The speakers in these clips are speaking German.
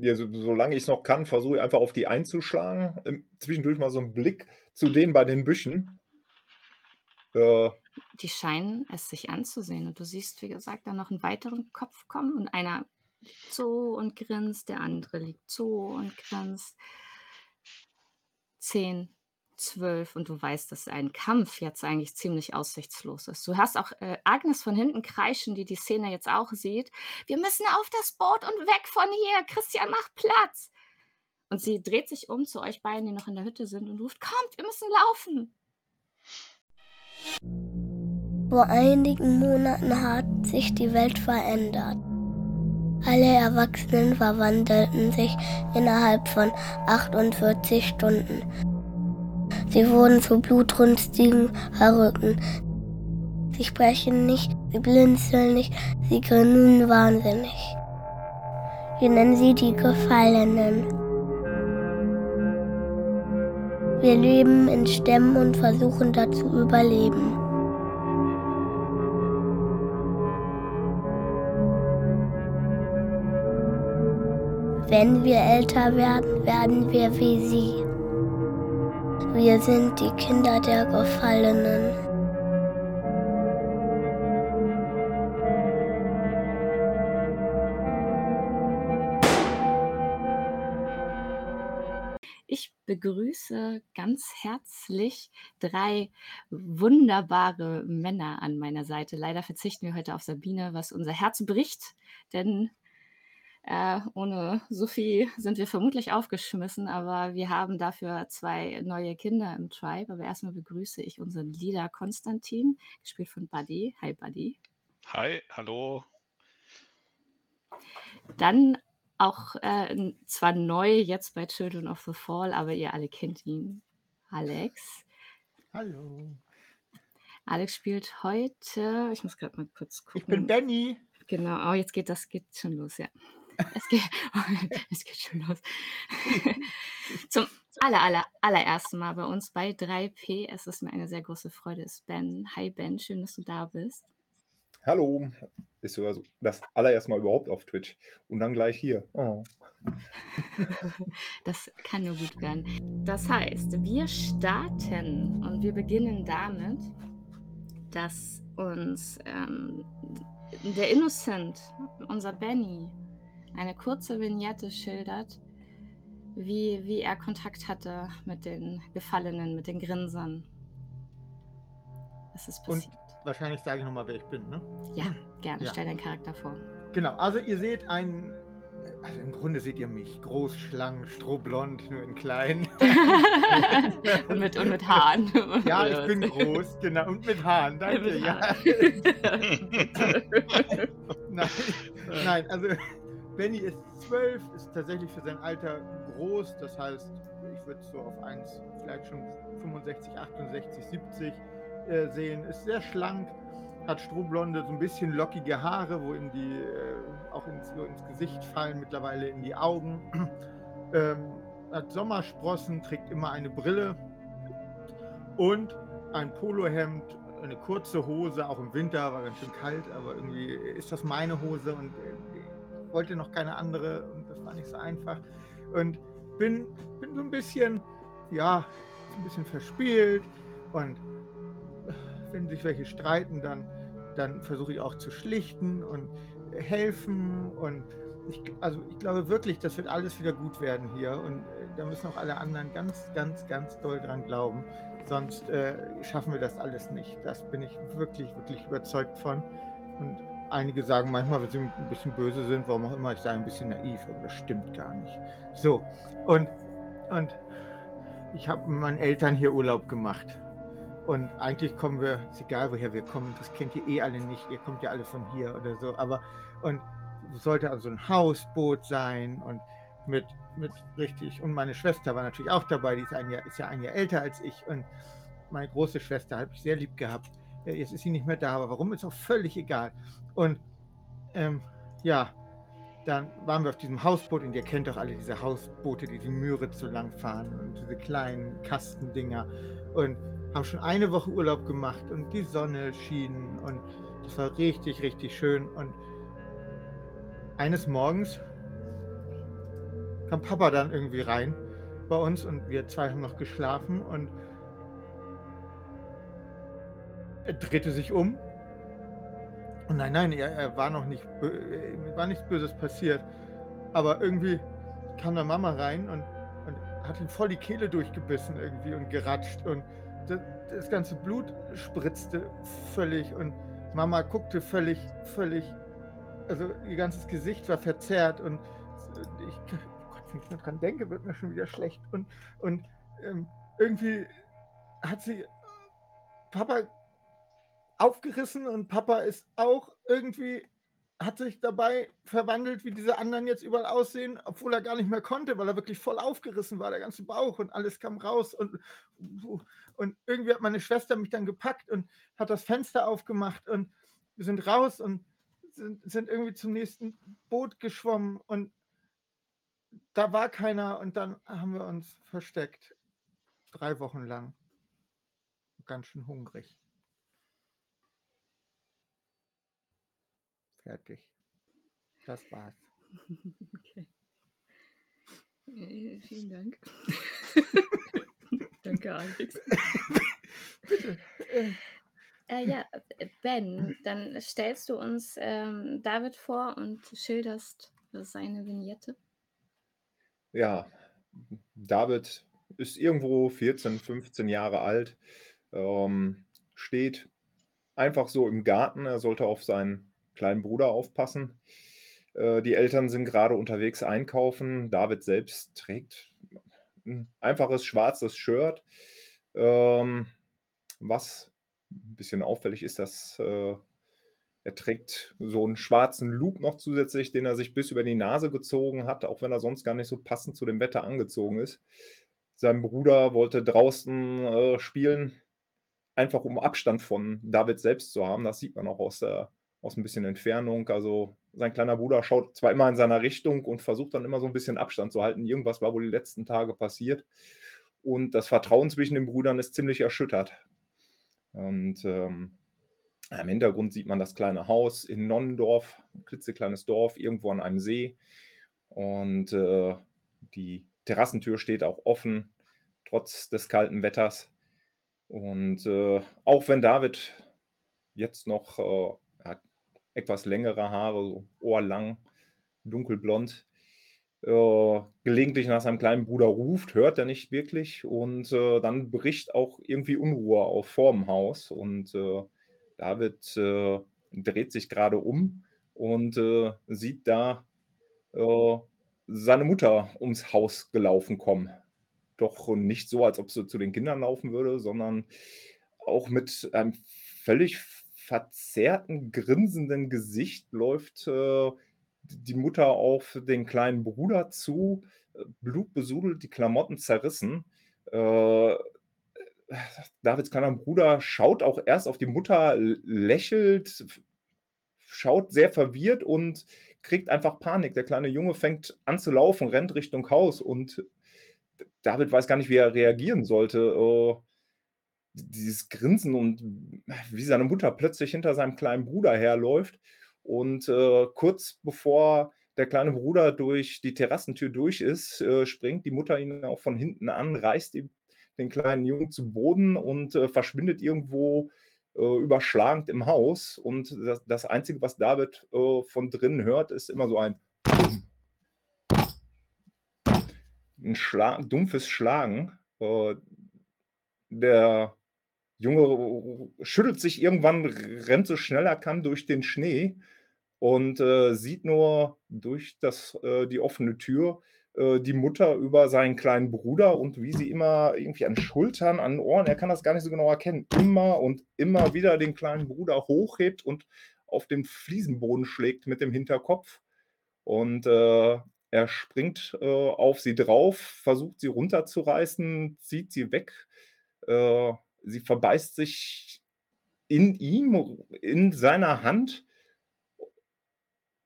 ja, so, solange ich es noch kann, versuche ich einfach auf die einzuschlagen. Ähm, zwischendurch mal so einen Blick zu denen bei den Büschen. Äh, Die scheinen es sich anzusehen und du siehst, wie gesagt, da noch einen weiteren Kopf kommen und einer liegt so und grinst, der andere liegt so und grinst. 10, 12 und du weißt, dass ein Kampf jetzt eigentlich ziemlich aussichtslos ist. Du hast auch, äh, Agnes von hinten kreischen, die die Szene jetzt auch sieht: „Wir müssen auf das Boot und weg von hier. Christian, mach Platz!“ Und sie dreht sich um zu euch beiden, die noch in der Hütte sind und ruft: „Kommt, wir müssen laufen!“ Vor einigen Monaten hat sich die Welt verändert. Alle Erwachsenen verwandelten sich innerhalb von 48 Stunden. Sie wurden zu blutrünstigen Verrückten. Sie sprechen nicht, sie blinzeln nicht, sie grinsen wahnsinnig. Wir nennen sie die Gefallenen. Wir leben in Stämmen und versuchen da zu überleben. Wenn wir älter werden, werden wir wie sie. Wir sind die Kinder der Gefallenen. Ich begrüße ganz herzlich 3 wunderbare Männer an meiner Seite. Leider verzichten wir heute auf Sabine, was unser Herz bricht, denn, äh, ohne Sophie sind wir vermutlich aufgeschmissen, aber wir haben dafür 2 neue Kinder im Tribe. Aber erst mal begrüße ich unseren Leader Konstantin, gespielt von Buddy. Hi Buddy. Hi, hallo. Dann auch, äh, zwar neu jetzt bei Children of the Fall, aber ihr alle kennt ihn, Alex. Hallo. Alex spielt heute ich muss grad mal kurz Ich bin gucken. Benny. Genau, oh, jetzt geht das geht schon los, ja. Es geht es geht schon los. Zum aller, aller, allerersten Mal bei uns bei 3P. Es ist mir eine sehr große Freude, ist Ben. Hi Ben, schön, dass du da bist. hallo. Ist sogar so das allererste Mal überhaupt auf Twitch und dann gleich hier. Oh. Das kann nur gut werden. Das heißt, wir starten und wir beginnen damit, dass uns, ähm, der Innocent, unser Benny, eine kurze Vignette schildert, wie wie er Kontakt hatte mit den Gefallenen, mit den Grinsern. Was ist Und passiert? wahrscheinlich sage ich noch mal, wer ich bin, ne? Ja, gerne. Ja. Stell deinen Charakter vor. Genau, also ihr seht einen also im Grunde seht ihr mich, groß, schlank, strohblond, nur in klein. und mit und mit Haaren. Ja, ich bin groß, genau, und mit Haaren, danke, Mit ja. Nein, nein, also Benny ist zwölf, ist tatsächlich für sein Alter groß, das heißt, ich würde so auf 1, vielleicht schon 65, 68, 70 äh, sehen, ist sehr schlank, hat strohblonde, so ein bisschen lockige Haare, wo in die, äh, auch ins, ins Gesicht fallen, mittlerweile in die Augen. ähm, hat Sommersprossen, trägt immer eine Brille und ein Polohemd, eine kurze Hose, auch im Winter, war ganz schön kalt, aber irgendwie ist das meine Hose und äh, wollte noch keine andere und das war nicht so einfach. Und bin, bin so ein bisschen, ja, ein bisschen verspielt und wenn sich welche streiten, dann, dann versuche ich auch zu schlichten und helfen und ich, also ich glaube wirklich, das wird alles wieder gut werden hier und äh, da müssen auch alle anderen ganz, ganz, ganz doll dran glauben. Sonst äh, schaffen wir das alles nicht. Das bin ich wirklich, wirklich überzeugt von. Und einige sagen manchmal, wenn sie ein bisschen böse sind, warum auch immer, ich sei ein bisschen naiv, aber das stimmt gar nicht. So, und, und ich habe mit meinen Eltern hier Urlaub gemacht. Und eigentlich kommen wir, ist egal woher wir kommen, das kennt ihr eh alle nicht, ihr kommt ja alle von hier oder so, aber und sollte also ein Hausboot sein und mit, mit richtig, und meine Schwester war natürlich auch dabei, die ist, ein Jahr, ist ja ein Jahr älter als ich und meine große Schwester habe ich sehr lieb gehabt. Ja, Jetzt ist sie nicht mehr da, aber warum ist auch völlig egal. Und ähm, ja, dann waren wir auf diesem Hausboot und ihr kennt doch alle diese Hausboote, die die Müritz so lang fahren und diese kleinen Kastendinger und haben schon eine Woche Urlaub gemacht und die Sonne schien und das war richtig, richtig schön und eines Morgens kam Papa dann irgendwie rein bei uns und wir zwei haben noch geschlafen und er drehte sich um. Und nein, nein, er, er war noch nicht, bö- war nichts Böses passiert. Aber irgendwie kam da Mama rein und, und hat ihm voll die Kehle durchgebissen irgendwie und geratscht und das, das ganze Blut spritzte völlig und Mama guckte völlig, völlig, also ihr ganzes Gesicht war verzerrt und ich, oh Gott, wenn ich nur dran denke, wird mir schon wieder schlecht und, und ähm, irgendwie hat sie Papa aufgerissen und Papa ist auch irgendwie, hat sich dabei verwandelt, wie diese anderen jetzt überall aussehen, obwohl er gar nicht mehr konnte, weil er wirklich voll aufgerissen war, der ganze Bauch und alles kam raus und, und irgendwie hat meine Schwester mich dann gepackt und hat das Fenster aufgemacht und wir sind raus und sind, sind irgendwie zum nächsten Boot geschwommen und da war keiner und dann haben wir uns versteckt. Drei Wochen lang. Ganz schön hungrig. Fertig. Das war's. Okay. Äh, vielen Dank. Danke, Alex. Bitte. Äh, Äh, ja, Ben, dann stellst du uns ähm, David vor und schilderst seine Vignette. Ja, David ist irgendwo 14, 15 Jahre alt, ähm, steht einfach so im Garten. Er sollte auf seinen kleinen Bruder aufpassen. Äh, die Eltern sind gerade unterwegs einkaufen. David selbst trägt ein einfaches schwarzes Shirt. Ähm, was ein bisschen auffällig ist, dass äh, er trägt so einen schwarzen Look noch zusätzlich, den er sich bis über die Nase gezogen hat, auch wenn er sonst gar nicht so passend zu dem Wetter angezogen ist. Sein Bruder wollte draußen äh, spielen, einfach um Abstand von David selbst zu haben. Das sieht man auch aus, der, aus ein bisschen Entfernung. Also sein kleiner Bruder schaut zwar immer in seiner Richtung und versucht dann immer so ein bisschen Abstand zu halten. Irgendwas war wohl die letzten Tage passiert. Und das Vertrauen zwischen den Brüdern ist ziemlich erschüttert. Und ähm, im Hintergrund sieht man das kleine Haus in Nonnendorf, ein klitzekleines Dorf, irgendwo an einem See. Und äh, die Terrassentür steht auch offen, trotz des kalten Wetters. Und äh, auch wenn David jetzt noch äh, etwas längere Haare, so ohrlang, dunkelblond, äh, gelegentlich nach seinem kleinen Bruder ruft, hört er nicht wirklich. Und äh, dann bricht auch irgendwie Unruhe auf vorm Haus. Und äh, David äh, dreht sich gerade um und äh, sieht da äh, seine Mutter ums Haus gelaufen kommen. Doch nicht so, als ob sie zu den Kindern laufen würde, sondern auch mit einem völlig verzerrten, grinsenden Gesicht läuft äh, die Mutter auf den kleinen Bruder zu, äh, blutbesudelt, die Klamotten zerrissen. Äh, Davids kleiner Bruder schaut auch erst auf die Mutter, lächelt, schaut sehr verwirrt und kriegt einfach Panik. Der kleine Junge fängt an zu laufen, rennt Richtung Haus und David weiß gar nicht, wie er reagieren sollte. Dieses Grinsen und wie seine Mutter plötzlich hinter seinem kleinen Bruder herläuft. Und äh, kurz bevor der kleine Bruder durch die Terrassentür durch ist, äh, springt die Mutter ihn auch von hinten an, reißt die den kleinen Jungen zu Boden und äh, verschwindet irgendwo äh, überschlagend im Haus. Und das, das Einzige, was David äh, von drinnen hört, ist immer so ein, ein Schla dumpfes Schlagen. Äh, der Junge schüttelt sich irgendwann, rennt so schnell er kann durch den Schnee und äh, sieht nur durch das, äh, die offene Tür äh, die Mutter über seinen kleinen Bruder und wie sie immer irgendwie an Schultern, an Ohren, er kann das gar nicht so genau erkennen, immer und immer wieder den kleinen Bruder hochhebt und auf den Fliesenboden schlägt mit dem Hinterkopf. Und äh, er springt äh, auf sie drauf, versucht sie runterzureißen, zieht sie weg. Sie verbeißt sich in ihm, in seiner Hand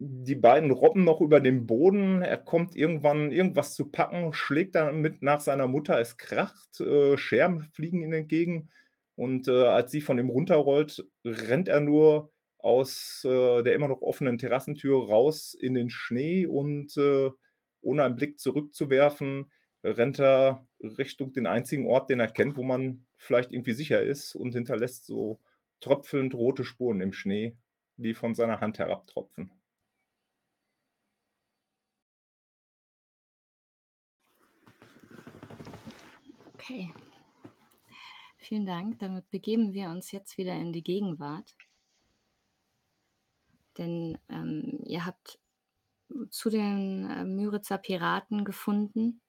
die beiden robben noch über den Boden. Er kommt irgendwann irgendwas zu packen, schlägt damit nach seiner Mutter. Es kracht, äh, Scherben fliegen ihm entgegen. Und äh, als sie von ihm runterrollt, rennt er nur aus äh, der immer noch offenen Terrassentür raus in den Schnee und äh, ohne einen Blick zurückzuwerfen, rennt er Richtung den einzigen Ort, den er kennt, wo man vielleicht irgendwie sicher ist und hinterlässt so tröpfelnd rote Spuren im Schnee, die von seiner Hand herabtropfen. Okay. Vielen Dank. Damit begeben wir uns jetzt wieder in die Gegenwart. Denn ähm, ihr habt zu den äh, Müritzer Piraten gefunden.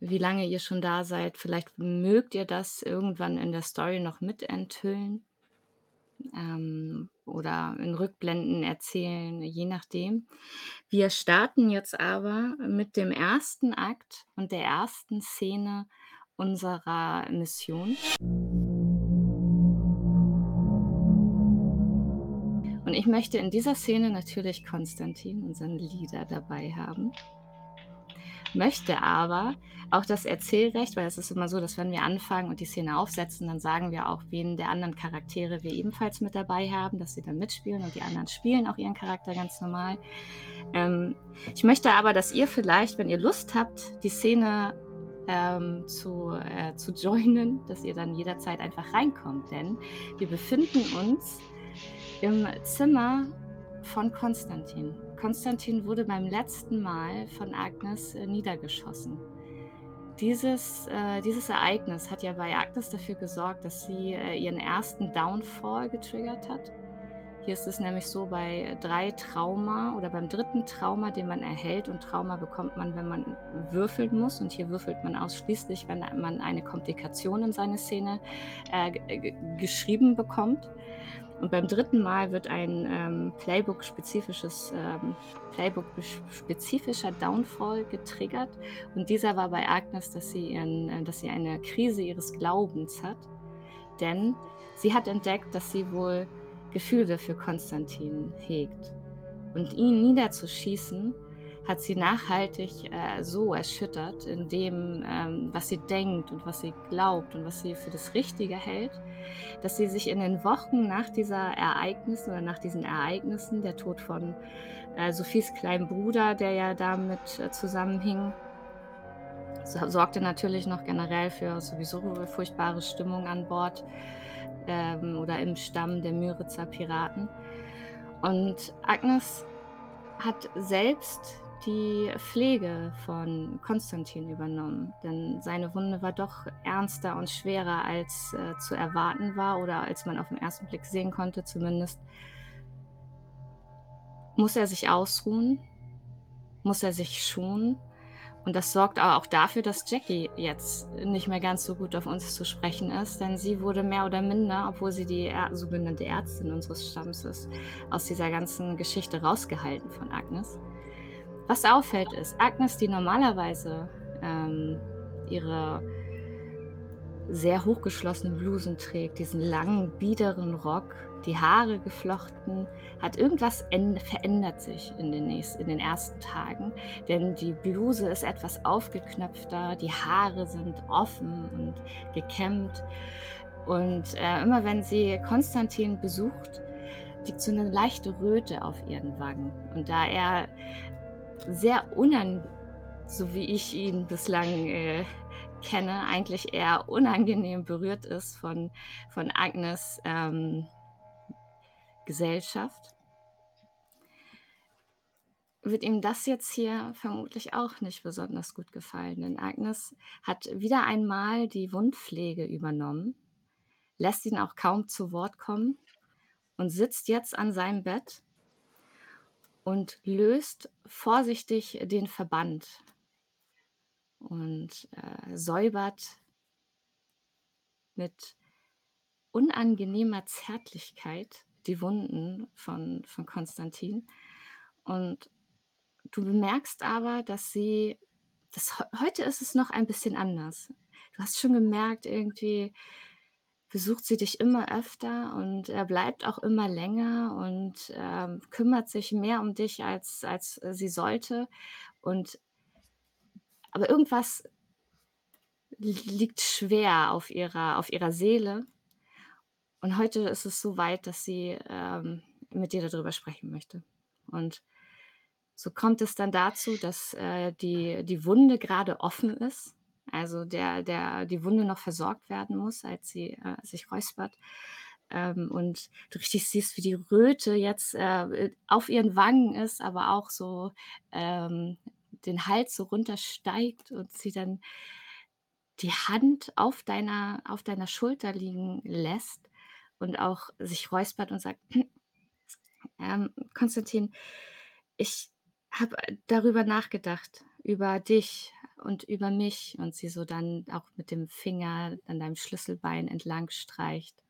Wie lange ihr schon da seid, vielleicht mögt ihr das irgendwann in der Story noch mitenthüllen ähm, oder in Rückblenden erzählen, je nachdem. Wir starten jetzt aber mit dem ersten Akt und der ersten Szene unserer Mission. Und ich möchte in dieser Szene natürlich Konstantin, unseren Leader, dabei haben. Möchte aber auch das Erzählrecht, weil es ist immer so, dass wenn wir anfangen und die Szene aufsetzen, dann sagen wir auch, wen der anderen Charaktere wir ebenfalls mit dabei haben, dass sie dann mitspielen und die anderen spielen auch ihren Charakter ganz normal. Ähm, ich möchte aber, dass ihr vielleicht, wenn ihr Lust habt, die Szene ähm, zu, äh, zu joinen, dass ihr dann jederzeit einfach reinkommt, denn wir befinden uns im Zimmer von Konstantin. Konstantin wurde beim letzten Mal von Agnes äh, niedergeschossen. Dieses, äh, dieses Ereignis hat ja bei Agnes dafür gesorgt, dass sie äh, ihren ersten Downfall getriggert hat. Hier ist es nämlich so bei drei Trauma oder beim dritten Trauma, den man erhält, und Trauma bekommt man, wenn man würfeln muss. Und hier würfelt man ausschließlich, wenn man eine Komplikation in seine Szene äh, geschrieben bekommt. Und beim dritten Mal wird ein ähm, Playbook-spezifisches ähm, Playbook-spezifischer Downfall getriggert. Und dieser war bei Agnes, dass sie, ihren, äh, dass sie eine Krise ihres Glaubens hat. Denn sie hat entdeckt, dass sie wohl Gefühle für Konstantin hegt. Und ihn niederzuschießen hat sie nachhaltig äh, so erschüttert in dem, ähm, was sie denkt und was sie glaubt und was sie für das Richtige hält, dass sie sich in den Wochen nach dieser Ereignis oder nach diesen Ereignissen, der Tod von äh, Sophies kleinen Bruder, der ja damit äh, zusammenhing, so, sorgte natürlich noch generell für sowieso furchtbare Stimmung an Bord ähm, oder im Stamm der Müritzer Piraten. Und Agnes hat selbst die Pflege von Konstantin übernommen, denn seine Wunde war doch ernster und schwerer als äh, zu erwarten war oder als man auf den ersten Blick sehen konnte zumindest. Muss er sich ausruhen? Muss er sich schonen? Und das sorgt auch dafür, dass Jackie jetzt nicht mehr ganz so gut auf uns zu sprechen ist, denn sie wurde mehr oder minder, obwohl sie die sogenannte Ärztin unseres Stamms ist, aus dieser ganzen Geschichte rausgehalten von Agnes. Was auffällt ist, Agnes, die normalerweise ähm, ihre sehr hochgeschlossenen Blusen trägt, diesen langen, biederen Rock, die Haare geflochten, hat irgendwas verändert sich in den, nächsten, in den ersten Tagen. Denn die Bluse ist etwas aufgeknöpfter, die Haare sind offen und gekämmt. Und äh, immer wenn sie Konstantin besucht, liegt so eine leichte Röte auf ihren Wangen. Und da er sehr unangenehm, so wie ich ihn bislang äh, kenne, eigentlich eher unangenehm berührt ist von, von Agnes ähm, Gesellschaft, wird ihm das jetzt hier vermutlich auch nicht besonders gut gefallen. Denn Agnes hat wieder einmal die Wundpflege übernommen, lässt ihn auch kaum zu Wort kommen und sitzt jetzt an seinem Bett und löst vorsichtig den Verband und äh, säubert mit unangenehmer Zärtlichkeit die Wunden von, von Konstantin. Und du bemerkst aber, dass sie, das, heute ist es noch ein bisschen anders. Du hast schon gemerkt, irgendwie, besucht sie dich immer öfter und er bleibt auch immer länger und ähm, kümmert sich mehr um dich, als, als sie sollte. Und aber irgendwas liegt schwer auf ihrer, auf ihrer Seele. Und heute ist es so weit, dass sie ähm, mit dir darüber sprechen möchte. Und so kommt es dann dazu, dass, äh, die die Wunde gerade offen ist, also der der die Wunde noch versorgt werden muss, als sie, äh, sich räuspert. Ähm, und du richtig siehst, wie die Röte jetzt, äh, auf ihren Wangen ist, aber auch so, ähm, den Hals so runtersteigt und sie dann die Hand auf deiner auf deiner Schulter liegen lässt und auch sich räuspert und sagt: „Ähm, Konstantin, ich habe darüber nachgedacht, über dich und über mich.“ Und sie so dann auch mit dem Finger an deinem Schlüsselbein entlang streicht.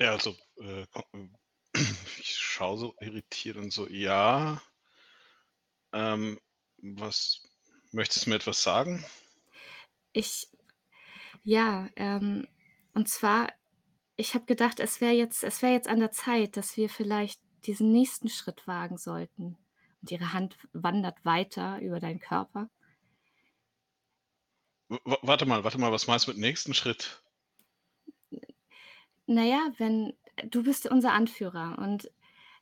Ja, also, äh, ähm, ich schaue so irritiert und so: „Ja, ähm, was möchtest du mir etwas sagen?“ Ich ja, ähm, und zwar, ich habe gedacht, es wäre jetzt es wäre jetzt an der Zeit, dass wir vielleicht diesen nächsten Schritt wagen sollten. Und ihre Hand wandert weiter über deinen Körper. W wa warte mal, warte mal, was meinst du mit nächsten Schritt? Na ja, wenn du bist unser Anführer und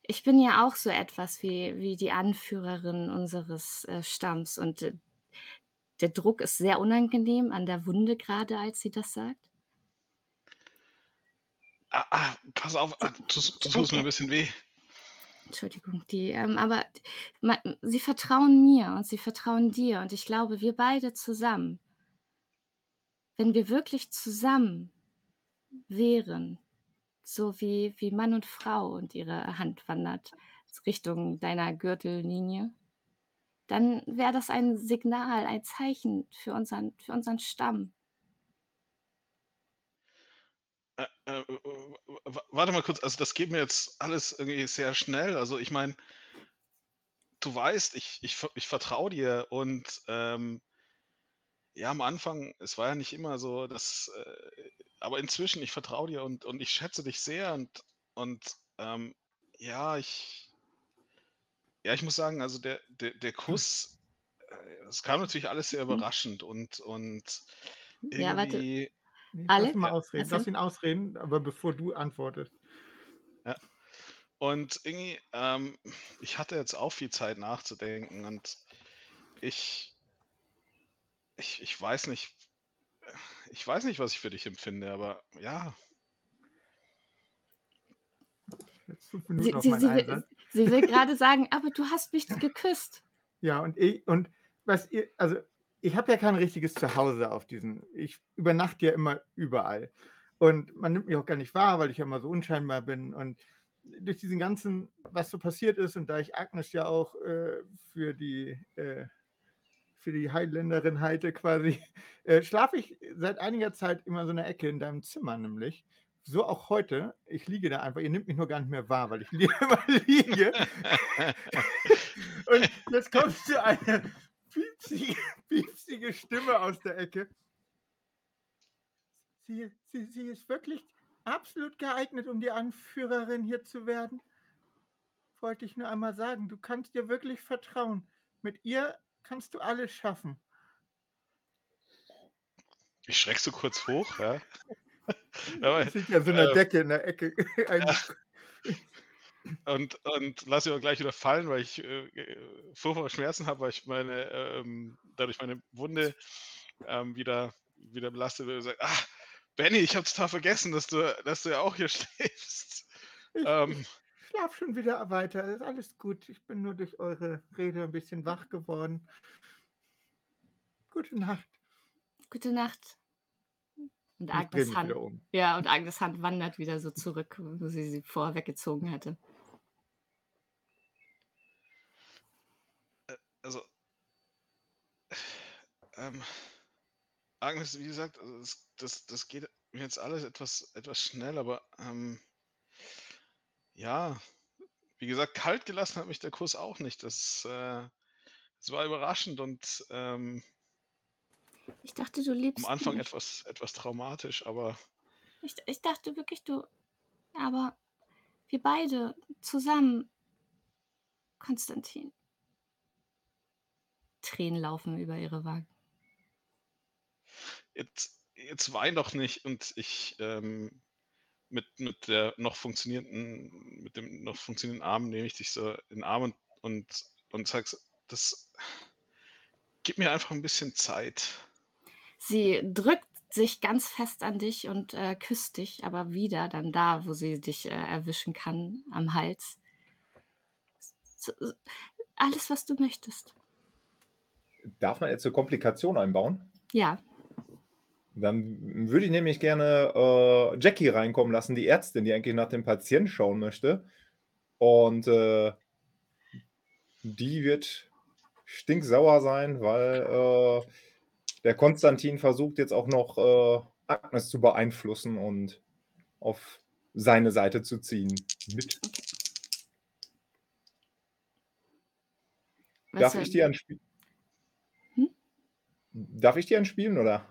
ich bin ja auch so etwas wie wie die Anführerin unseres, äh, Stamms und, äh, der Druck ist sehr unangenehm an der Wunde grade, als sie das sagt. Ah, ah, pass auf, ah, du tust du tust mir 'n bisschen weh. Entschuldigung, die, ähm aber ma sie vertrauen mir und sie vertrauen dir und ich glaube, wir beide zusammen wenn wir wirklich zusammen wären, so wie wie Mann und Frau und ihre Hand wandert Richtung deiner Gürtellinie, dann wäre das ein Signal, ein Zeichen für unseren für unseren Stamm. Äh, äh, warte mal kurz, also, das geht mir jetzt alles irgendwie sehr schnell. Also, ich meine du weißt, ich ich ich vertraue dir und, ähm ja, am Anfang, es war ja nicht immer so, dass äh, aber inzwischen, ich vertraue dir und und ich schätze dich sehr und und, ähm, ja, ich ja, ich muss sagen, also, der der der Kuss, äh, es kam natürlich alles sehr Mhm. überraschend und und Ja, warte. irgendwie Ne, lass ihn mal ausreden. also Lass ihn ausreden, aber bevor du antwortest. Ja. Und irgendwie, ähm, ich hatte jetzt auch viel Zeit nachzudenken und ich ich ich weiß nicht ich weiß nicht, was ich für dich empfinde, aber ja. Jetzt 5 Sie Minuten auf sie meinen sie. Sie will grade sagen: „Aber du hast mich geküsst.“ Ja, und i und was ihr also, ich habe ja kein richtiges Zuhause auf diesen ich übernachte ja immer überall. Und man nimmt mich auch gar nicht wahr, weil ich ja immer so unscheinbar bin. Und durch diesen ganzen was so passiert ist und da ich Agnes ja auch, äh, für die äh, für die Highländerin halte quasi, äh, schlafe ich seit einiger Zeit immer in so 'ner Ecke in deinem Zimmer nämlich. So auch heute. Ich liege da einfach, ihr nehmt mich nur gar nicht mehr wahr, weil ich li immer liege. Und jetzt kommt so eine piepsige piepsige Stimme aus der Ecke. Sie sie sie ist wirklich absolut geeignet, um die Anführerin hier zu werden. Wollte ich nur einmal sagen, du kannst ihr wirklich vertrauen. Mit ihr kannst du alles schaffen. Ich schrecke so kurz hoch, ja. Aber, Ich liege an so 'ner äh Decke in der Ecke. Ja. Ein Und und lasse mich auch gleich wieder fallen, weil ich, äh, äh, furchtbare Schmerzen habe, weil ich meine ähm, dadurch meine Wunde, ähm, wieder wieder belastet wird und sage: „Ah, Benny, ich habe total vergessen, dass du dass du ja auch hier schläfst.“ Ich Ähm ich schlafe schon wieder weiter. Ist alles gut. Ich bin nur durch eure Rede 'n bisschen wach geworden. Gute Nacht. Gute Nacht. Und Agnes Hand um. ja, und Agnes Hand wandert wieder so zurück, wo sie sie vorher weggezogen hatte. Äh, also ähm, Agnes, wie gesagt, also, das das das geht mir jetzt alles etwas etwas schnell, aber, ähm ja, wie gesagt, kalt gelassen hat mich der Kuss auch nicht. Das, äh es war überraschend und, ähm Ich dachte, du am liebst Anfang mich. etwas etwas traumatisch, aber Ich ich dachte wirklich, du aber wir beide zusammen Konstantin. Tränen laufen über ihre Wangen. Jetzt jetzt weine doch nicht und ich, ähm mit, mit der noch funktionierenden, mit dem noch funktionierenden Arm nehme ich dich so in den Arm und, und, und sagst, das gib mir einfach ein bisschen Zeit. Sie drückt sich ganz fest an dich und äh, küsst dich, aber wieder dann da, wo sie dich äh, erwischen kann, am Hals. So, alles, was du möchtest. Darf man jetzt eine Komplikation einbauen? Ja. Dann würde ich nämlich gerne äh, Jackie reinkommen lassen, die Ärztin, die eigentlich nach dem Patienten schauen möchte. Und äh, die wird stinksauer sein, weil äh, der Konstantin versucht jetzt auch noch äh, Agnes zu beeinflussen und auf seine Seite zu ziehen. Mit. Was Darf ich dir anspielen? Hm? Darf ich dir anspielen oder?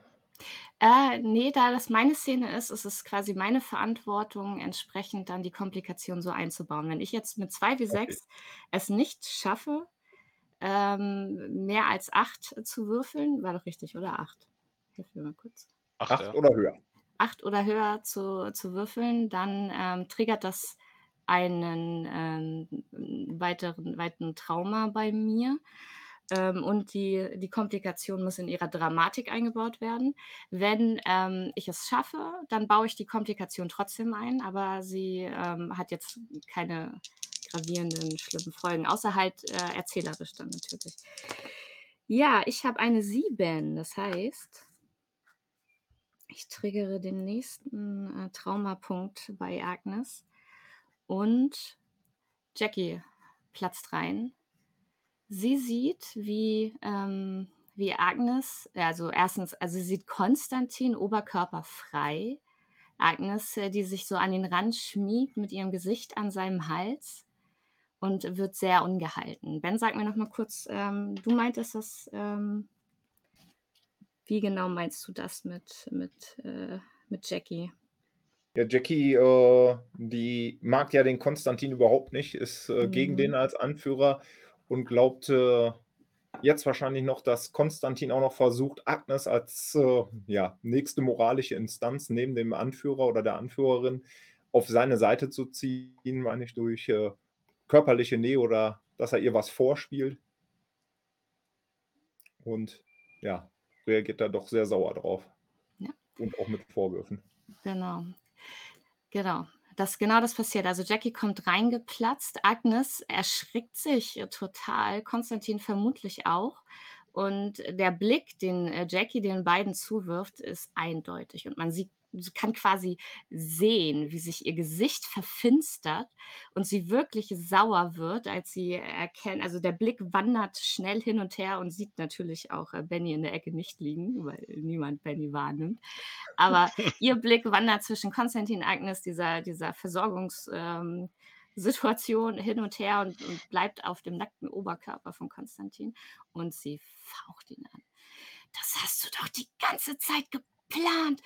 Äh, nee, da das meine Szene ist, ist es quasi meine Verantwortung, entsprechend dann die Komplikation so einzubauen. Wenn ich jetzt mit 2W6 es nicht schaffe, ähm, mehr als 8 zu würfeln, war doch richtig, oder 8? Hilf mir mal kurz. Ach, Acht ja. oder höher? 8 oder höher zu, zu würfeln, dann ähm, triggert das einen ähm, weiteren, weiteren Trauma bei mir. Ähm, und die, die Komplikation muss in ihrer Dramatik eingebaut werden. Wenn ähm, ich es schaffe, dann baue ich die Komplikation trotzdem ein, aber sie ähm, hat jetzt keine gravierenden, schlimmen Folgen, außer halt äh, erzählerisch dann natürlich. Ja, ich habe eine 7, das heißt, ich triggere den nächsten äh, Traumapunkt bei Agnes und Jackie platzt rein. Sie sieht, wie, ähm, wie Agnes, also erstens, also sie sieht Konstantin oberkörperfrei. Agnes, äh, die sich so an den Rand schmiegt mit ihrem Gesicht an seinem Hals und wird sehr ungehalten. Ben, sag mir noch mal kurz, ähm, du meintest das, ähm, wie genau meinst du das mit, mit, äh, mit Jackie? Ja, Jackie, äh, die mag ja den Konstantin überhaupt nicht, ist äh, gegen Mhm. den als Anführer und glaubt jetzt wahrscheinlich noch, dass Konstantin auch noch versucht, Agnes als äh, ja, nächste moralische Instanz neben dem Anführer oder der Anführerin auf seine Seite zu ziehen, meine ich, durch äh, körperliche Nähe oder dass er ihr was vorspielt. Und ja, reagiert da doch sehr sauer drauf. Ja. Und auch mit Vorwürfen. Genau. Genau. Das, genau das passiert. Also Jackie kommt reingeplatzt, Agnes erschrickt sich total, Konstantin vermutlich auch. Und der Blick, den äh, Jackie den beiden zuwirft, ist eindeutig. Und man sieht, sie kann quasi sehen, wie sich ihr Gesicht verfinstert und sie wirklich sauer wird, als sie erkennt, also der Blick wandert schnell hin und her und sieht natürlich auch äh, Benny in der Ecke nicht liegen, weil niemand Benny wahrnimmt. Aber ihr Blick wandert zwischen Konstantin und Agnes, dieser, dieser Versorgungssituation ähm, hin und her und, und bleibt auf dem nackten Oberkörper von Konstantin und sie faucht ihn an. Das hast du doch die ganze Zeit geplant.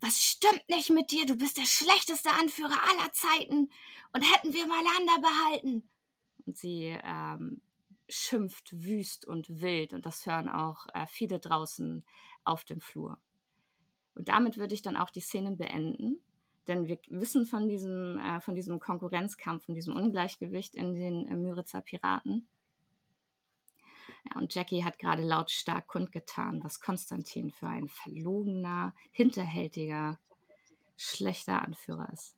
Was stimmt nicht mit dir? Du bist der schlechteste Anführer aller Zeiten. Und hätten wir mal Lander behalten. Und sie ähm, schimpft wüst und wild und das hören auch äh, viele draußen auf dem Flur. Und damit würde ich dann auch die Szene beenden, denn wir wissen von diesem, äh, von diesem Konkurrenzkampf, von diesem Ungleichgewicht in den äh, Müritzer Piraten. Und Jackie hat gerade lautstark kundgetan, was Konstantin für ein verlogener, hinterhältiger, schlechter Anführer ist.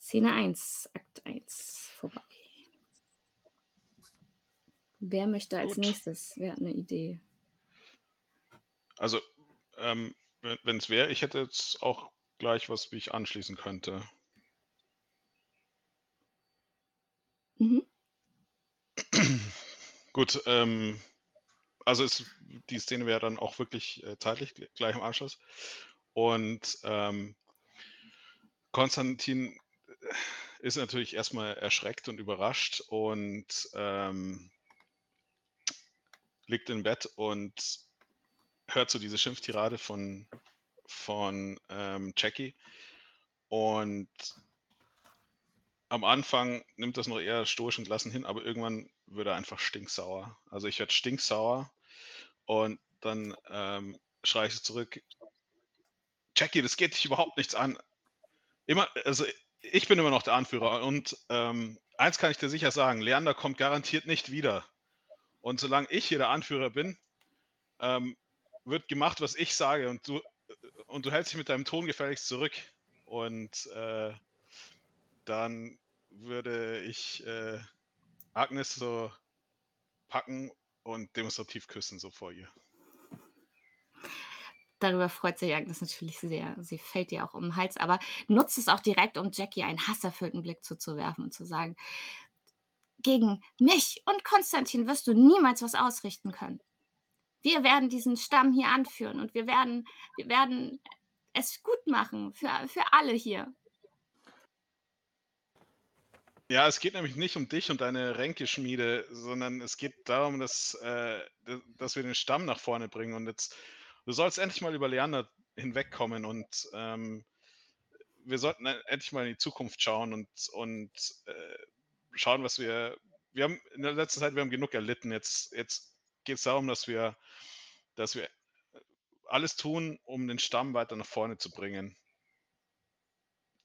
Szene 1, Akt 1, vorbei. Wer möchte als Gut. nächstes? Wer hat eine Idee? Also, ähm, wenn es wäre, ich hätte jetzt auch gleich was, wie ich anschließen könnte. Mhm. Gut, ähm, also ist, die Szene wäre dann auch wirklich äh, zeitlich gl- gleich im Anschluss. Und ähm, Konstantin äh, ist natürlich erstmal erschreckt und überrascht und ähm, liegt im Bett und hört so diese Schimpftirade von, von ähm, Jackie. Und am Anfang nimmt das noch eher stoisch und gelassen hin, aber irgendwann wird er einfach stinksauer. Also ich werde stinksauer und dann ähm, schreie ich zurück, Jackie, das geht dich überhaupt nichts an. Immer, also ich bin immer noch der Anführer und ähm, eins kann ich dir sicher sagen, Leander kommt garantiert nicht wieder. Und solange ich hier der Anführer bin, ähm, wird gemacht, was ich sage und du, und du hältst dich mit deinem Ton gefälligst zurück. Und äh, dann würde ich äh, Agnes so packen und demonstrativ küssen, so vor ihr. Darüber freut sich Agnes natürlich sehr. Sie fällt ihr auch um den Hals, aber nutzt es auch direkt, um Jackie einen hasserfüllten Blick zuzuwerfen und zu sagen, gegen mich und Konstantin wirst du niemals was ausrichten können. Wir werden diesen Stamm hier anführen und wir werden, wir werden es gut machen für, für alle hier. Ja, es geht nämlich nicht um dich und deine Ränkeschmiede, sondern es geht darum, dass, äh, dass wir den Stamm nach vorne bringen. Und jetzt, du sollst endlich mal über Leander hinwegkommen und ähm, wir sollten e-, endlich mal in die Zukunft schauen und, und äh, schauen, was wir. Wir haben in der letzten Zeit, wir haben genug erlitten. Jetzt, jetzt geht es darum, dass wir, dass wir alles tun, um den Stamm weiter nach vorne zu bringen.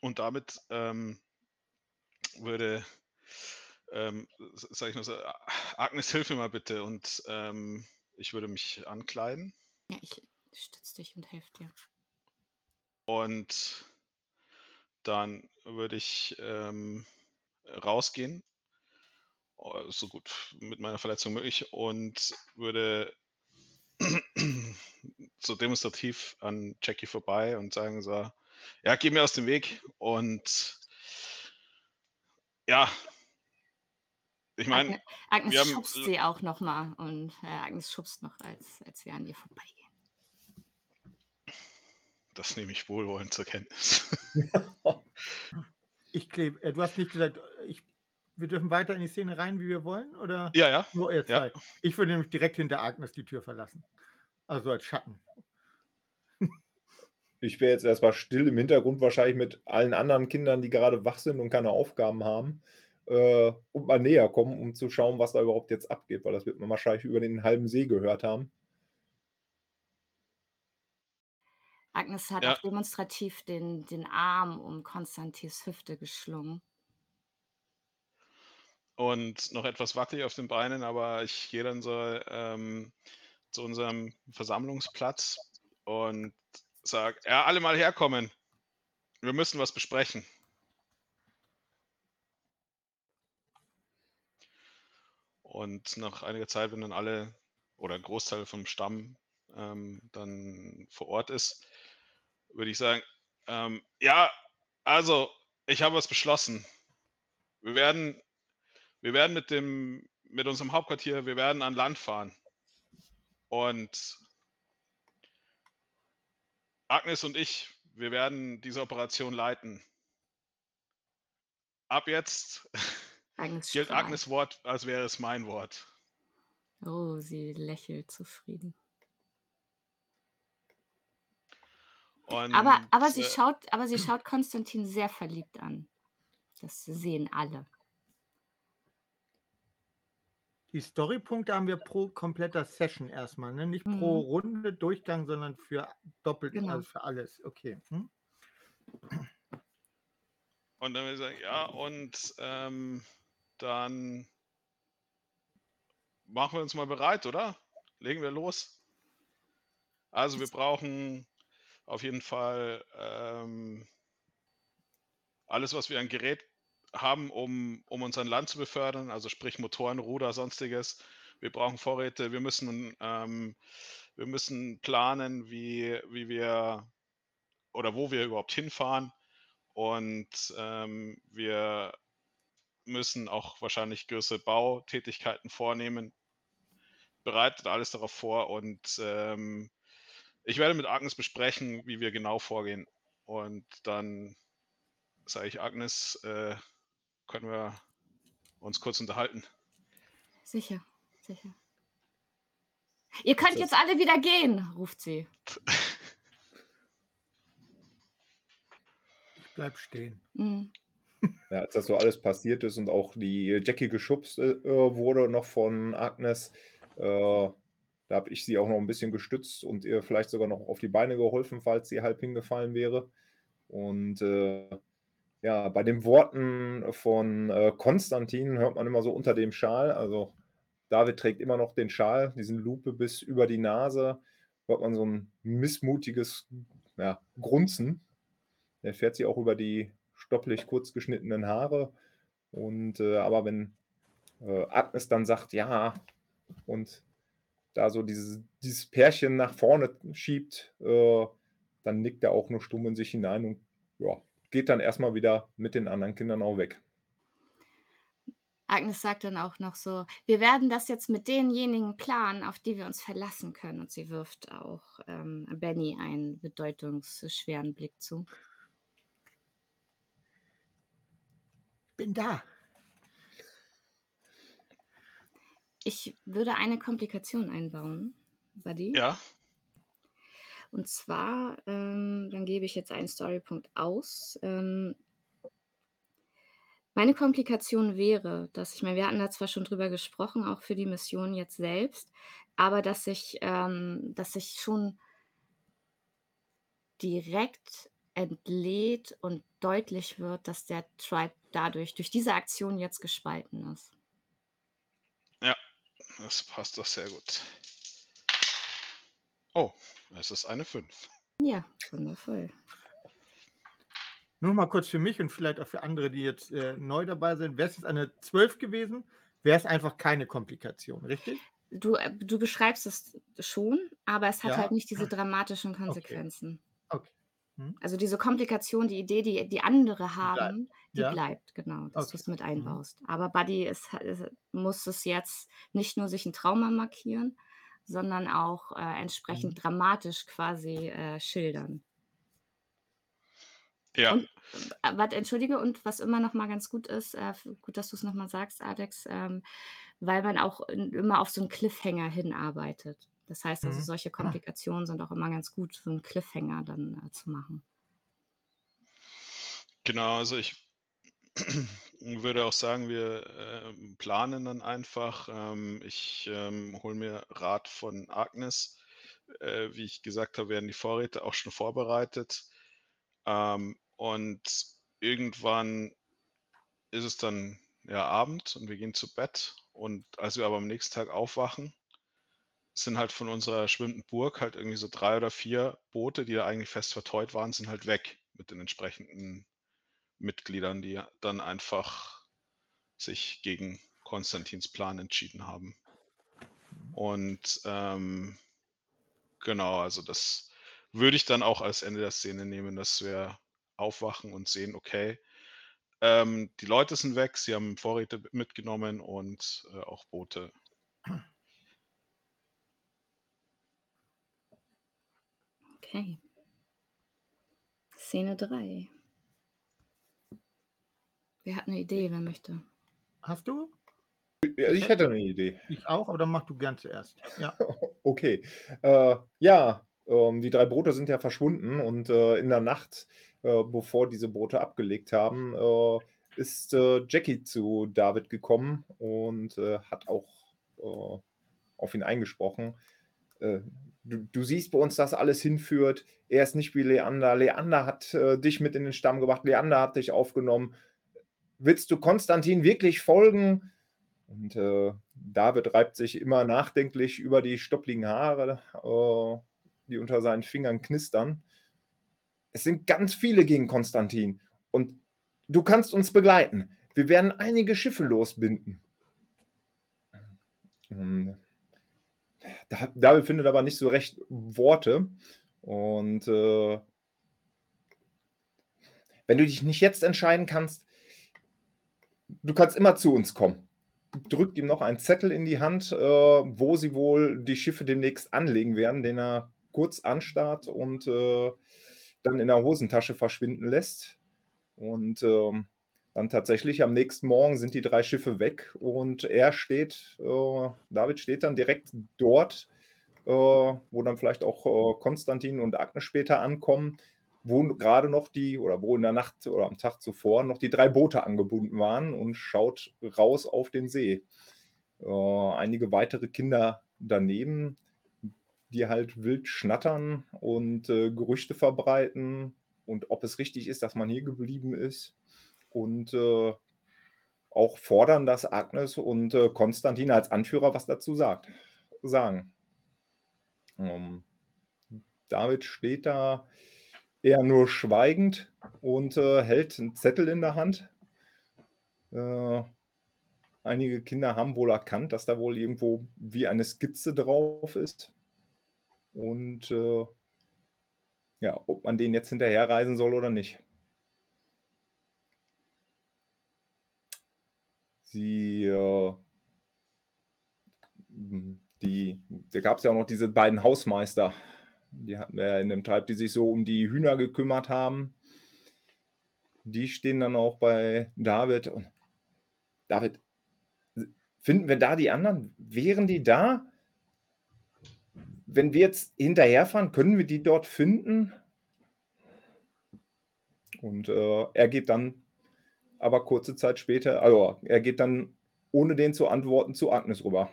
Und damit ähm, würde, ähm, sag ich mal so, Agnes, hilf mir mal bitte. Und ähm, ich würde mich ankleiden. Ja, ich stütze dich und helfe dir. Und dann würde ich ähm, rausgehen, oh, so gut mit meiner Verletzung möglich, und würde so demonstrativ an Jackie vorbei und sagen so, ja, geh mir aus dem Weg und ja, ich meine, Agnes, Agnes schubst sie auch nochmal und äh, Agnes schubst noch, als, als wir an ihr vorbeigehen. Das nehme ich wohlwollend zur Kenntnis. ich klebe, äh, du hast nicht gesagt, ich, wir dürfen weiter in die Szene rein, wie wir wollen, oder? Ja, ja. Nur ihr zwei. Ja. Ich würde nämlich direkt hinter Agnes die Tür verlassen. Also als Schatten. Ich wäre jetzt erstmal still im Hintergrund, wahrscheinlich mit allen anderen Kindern, die gerade wach sind und keine Aufgaben haben, äh, und mal näher kommen, um zu schauen, was da überhaupt jetzt abgeht, weil das wird man wahrscheinlich über den halben See gehört haben. Agnes hat ja. auch demonstrativ den, den Arm um Konstantins Hüfte geschlungen. Und noch etwas wackelig auf den Beinen, aber ich gehe dann so ähm, zu unserem Versammlungsplatz und sage, ja, alle mal herkommen. Wir müssen was besprechen. Und nach einiger Zeit, wenn dann alle oder ein Großteil vom Stamm ähm, dann vor Ort ist, würde ich sagen, ähm, ja, also ich habe was beschlossen. Wir werden, wir werden mit dem, mit unserem Hauptquartier, wir werden an Land fahren. Und Agnes und ich, wir werden diese Operation leiten. Ab jetzt Agnes gilt Agnes Wort, als wäre es mein Wort. Oh, sie lächelt zufrieden. Und, aber, aber, sie äh, schaut, aber sie schaut Konstantin sehr verliebt an. Das sehen alle. Die Storypunkte haben wir pro kompletter Session erstmal, ne? Nicht pro mhm. Runde Durchgang, sondern für doppelt, genau. also für alles. Okay. Hm? Und dann würde ich sagen, ja, und ähm, dann machen wir uns mal bereit, oder? Legen wir los. Also wir brauchen auf jeden Fall ähm, alles, was wir an Gerät haben, um, um unser Land zu befördern, also sprich Motoren, Ruder, sonstiges. Wir brauchen Vorräte, wir müssen, ähm, wir müssen planen, wie, wie wir oder wo wir überhaupt hinfahren. Und ähm, wir müssen auch wahrscheinlich größere Bautätigkeiten vornehmen. Bereitet alles darauf vor und ähm, ich werde mit Agnes besprechen, wie wir genau vorgehen. Und dann sage ich Agnes, äh, können wir uns kurz unterhalten. Sicher, sicher. Ihr könnt jetzt alle wieder gehen, ruft sie. Ich bleib stehen. Mhm. Ja, als das so alles passiert ist und auch die Jackie geschubst äh, wurde noch von Agnes, äh, Da habe ich sie auch noch ein bisschen gestützt und ihr vielleicht sogar noch auf die Beine geholfen, falls sie halb hingefallen wäre. Und äh, ja, bei den Worten von äh, Konstantin hört man immer so unter dem Schal, also David trägt immer noch den Schal, diesen Lupe bis über die Nase, hört man so ein missmutiges ja, Grunzen. Er fährt sie auch über die stopplich kurz geschnittenen Haare. Und äh, aber wenn äh, Agnes dann sagt, ja, und da so dieses, dieses Pärchen nach vorne schiebt, äh, dann nickt er auch nur stumm in sich hinein und ja, geht dann erstmal wieder mit den anderen Kindern auch weg. Agnes sagt dann auch noch so, wir werden das jetzt mit denjenigen planen, auf die wir uns verlassen können. Und sie wirft auch ähm, Benny einen bedeutungsschweren Blick zu. Bin da. Ich würde eine Komplikation einbauen, Buddy. Ja. Und zwar, ähm, dann gebe ich jetzt einen Storypunkt aus. Ähm, meine Komplikation wäre, dass ich meine, wir hatten da zwar schon drüber gesprochen, auch für die Mission jetzt selbst, aber dass ich, ähm, dass ich schon direkt entlädt und deutlich wird, dass der Tribe dadurch, durch diese Aktion jetzt gespalten ist. Ja, das passt doch sehr gut. Oh, es ist eine 5. Ja, wundervoll. Nur mal kurz für mich und vielleicht auch für andere, die jetzt äh, neu dabei sind. Wäre es jetzt eine 12 gewesen, wäre es einfach keine Komplikation, richtig? Du, äh, du beschreibst es schon, aber es hat Ja. halt nicht diese dramatischen Konsequenzen. Okay. Hm? Also diese Komplikation, die Idee, die die andere haben, die Ja. bleibt, genau, dass Okay. du es mit Mhm. einbaust. Aber Buddy ist, ist, muss es jetzt nicht nur sich ein Trauma markieren, sondern auch äh, entsprechend Mhm. dramatisch quasi äh, schildern. Ja, Und äh, warte, entschuldige, und was immer noch mal ganz gut ist, äh, gut, dass du es noch mal sagst, Alex, ähm, weil man auch in, immer auf so einen Cliffhanger hinarbeitet. Das heißt also, Mhm. solche Komplikationen sind auch immer ganz gut, so einen Cliffhanger dann äh, zu machen. genau. Also ich würde auch sagen, wir ähm, planen dann einfach. Ähm, ich ähm, hole mir Rat von Agnes. Äh, wie ich gesagt habe, werden die Vorräte auch schon vorbereitet. Ähm, und irgendwann ist es dann ja Abend und wir gehen zu Bett. Und als wir aber am nächsten Tag aufwachen, sind halt von unserer schwimmenden Burg halt irgendwie so drei oder vier Boote, die da eigentlich fest verteut waren, sind halt weg mit den entsprechenden Mitgliedern, die dann einfach sich gegen Konstantins Plan entschieden haben. Und ähm, genau, also das würde ich dann auch als Ende der Szene nehmen, dass wir aufwachen und sehen, okay, ähm, die Leute sind weg, sie haben Vorräte mitgenommen und äh, auch Boote. Okay. Szene 3. Wer hat eine Idee, wer möchte? Hast du? Ja, ich hätte eine Idee. Ich auch, aber dann mach du gern zuerst. Ja. Okay. Äh, ja, ähm, die drei Boote sind ja verschwunden und äh, in der Nacht, äh, bevor diese Boote abgelegt haben, äh, ist äh, Jackie zu David gekommen und äh, hat auch äh, auf ihn eingesprochen. Äh, du, du siehst bei uns, dass alles hinführt. Er ist nicht wie Leander. Leander hat äh, dich mit in den Stamm gebracht. Leander hat dich aufgenommen. Willst du Konstantin wirklich folgen? Und äh, David reibt sich immer nachdenklich über die stoppligen Haare, äh, die unter seinen Fingern knistern. Es sind ganz viele gegen Konstantin. Und du kannst uns begleiten. Wir werden einige Schiffe losbinden. Ähm, Da- David findet aber nicht so recht Worte. Und äh, wenn du dich nicht jetzt entscheiden kannst, du kannst immer zu uns kommen drückt ihm noch einen Zettel in die Hand, äh, wo sie wohl die Schiffe demnächst anlegen werden, den er kurz anstarrt und äh, dann in der Hosentasche verschwinden lässt. Und ähm, dann tatsächlich am nächsten Morgen sind die drei Schiffe weg und er steht, äh, David steht dann direkt dort, äh, wo dann vielleicht auch äh, Konstantin und Agnes später ankommen, wo gerade noch die, oder wo in der Nacht oder am Tag zuvor noch die drei Boote angebunden waren und schaut raus auf den See. Äh, einige weitere Kinder daneben. die halt wild schnattern und äh, Gerüchte verbreiten und ob es richtig ist, dass man hier geblieben ist. Und äh, auch fordern, dass Agnes und äh, Konstantin als Anführer was dazu sagt, sagen. Ähm, David steht da eher nur schweigend und äh, hält einen Zettel in der Hand. Äh, einige Kinder haben wohl erkannt, dass da wohl irgendwo wie eine Skizze drauf ist. Und äh, ja, ob man den jetzt hinterherreisen soll oder nicht. Sie, äh, die, da gab es ja auch noch diese beiden Hausmeister, die hatten wir ja in dem Type, die sich so um die Hühner gekümmert haben. Die stehen dann auch bei David. Und David, finden wir da die anderen? Wären die da? Wenn wir jetzt hinterherfahren, können wir die dort finden? Und äh, er geht dann aber kurze Zeit später, also er geht dann, ohne den zu antworten, zu Agnes rüber.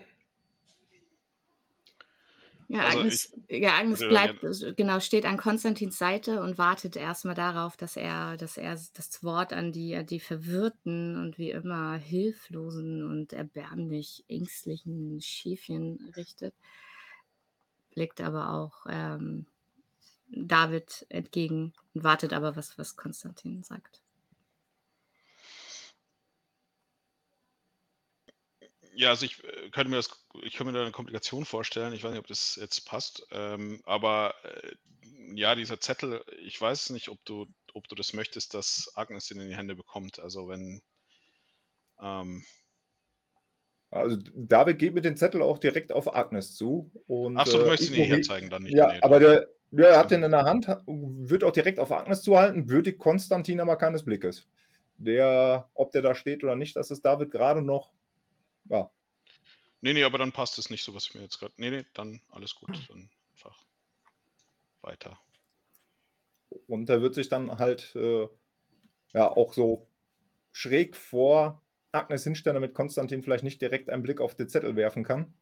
Ja, also Agnes, ich, ja, Agnes bleibt, genau, steht an Konstantins Seite und wartet erstmal darauf, dass er, dass er das Wort an die, an die verwirrten und wie immer hilflosen und erbärmlich ängstlichen Schäfchen richtet. Blickt aber auch ähm, David entgegen und wartet aber, was, was Konstantin sagt. Ja, also ich äh, könnte mir das, ich könnte mir da eine Komplikation vorstellen. Ich weiß nicht, ob das jetzt passt. Ähm, aber äh, ja, dieser Zettel, ich weiß nicht, ob du, ob du das möchtest, dass Agnes den in die Hände bekommt. Also wenn. Ähm, also David geht mit dem Zettel auch direkt auf Agnes zu. Und, Achso, du äh, möchtest ihn ihr zeigen, dann nicht. Ja, nee, aber der, der hat den in der Hand, wird auch direkt auf Agnes zuhalten, würdigt Konstantin aber keines Blickes. Der, ob der da steht oder nicht, das ist David gerade noch ja. Nee, nee, aber dann passt es nicht so, was ich mir jetzt gerade. Nee, nee, dann alles gut. Dann einfach weiter. Und er wird sich dann halt äh, ja auch so schräg vor Agnes hinstellen, damit Konstantin vielleicht nicht direkt einen Blick auf den Zettel werfen kann.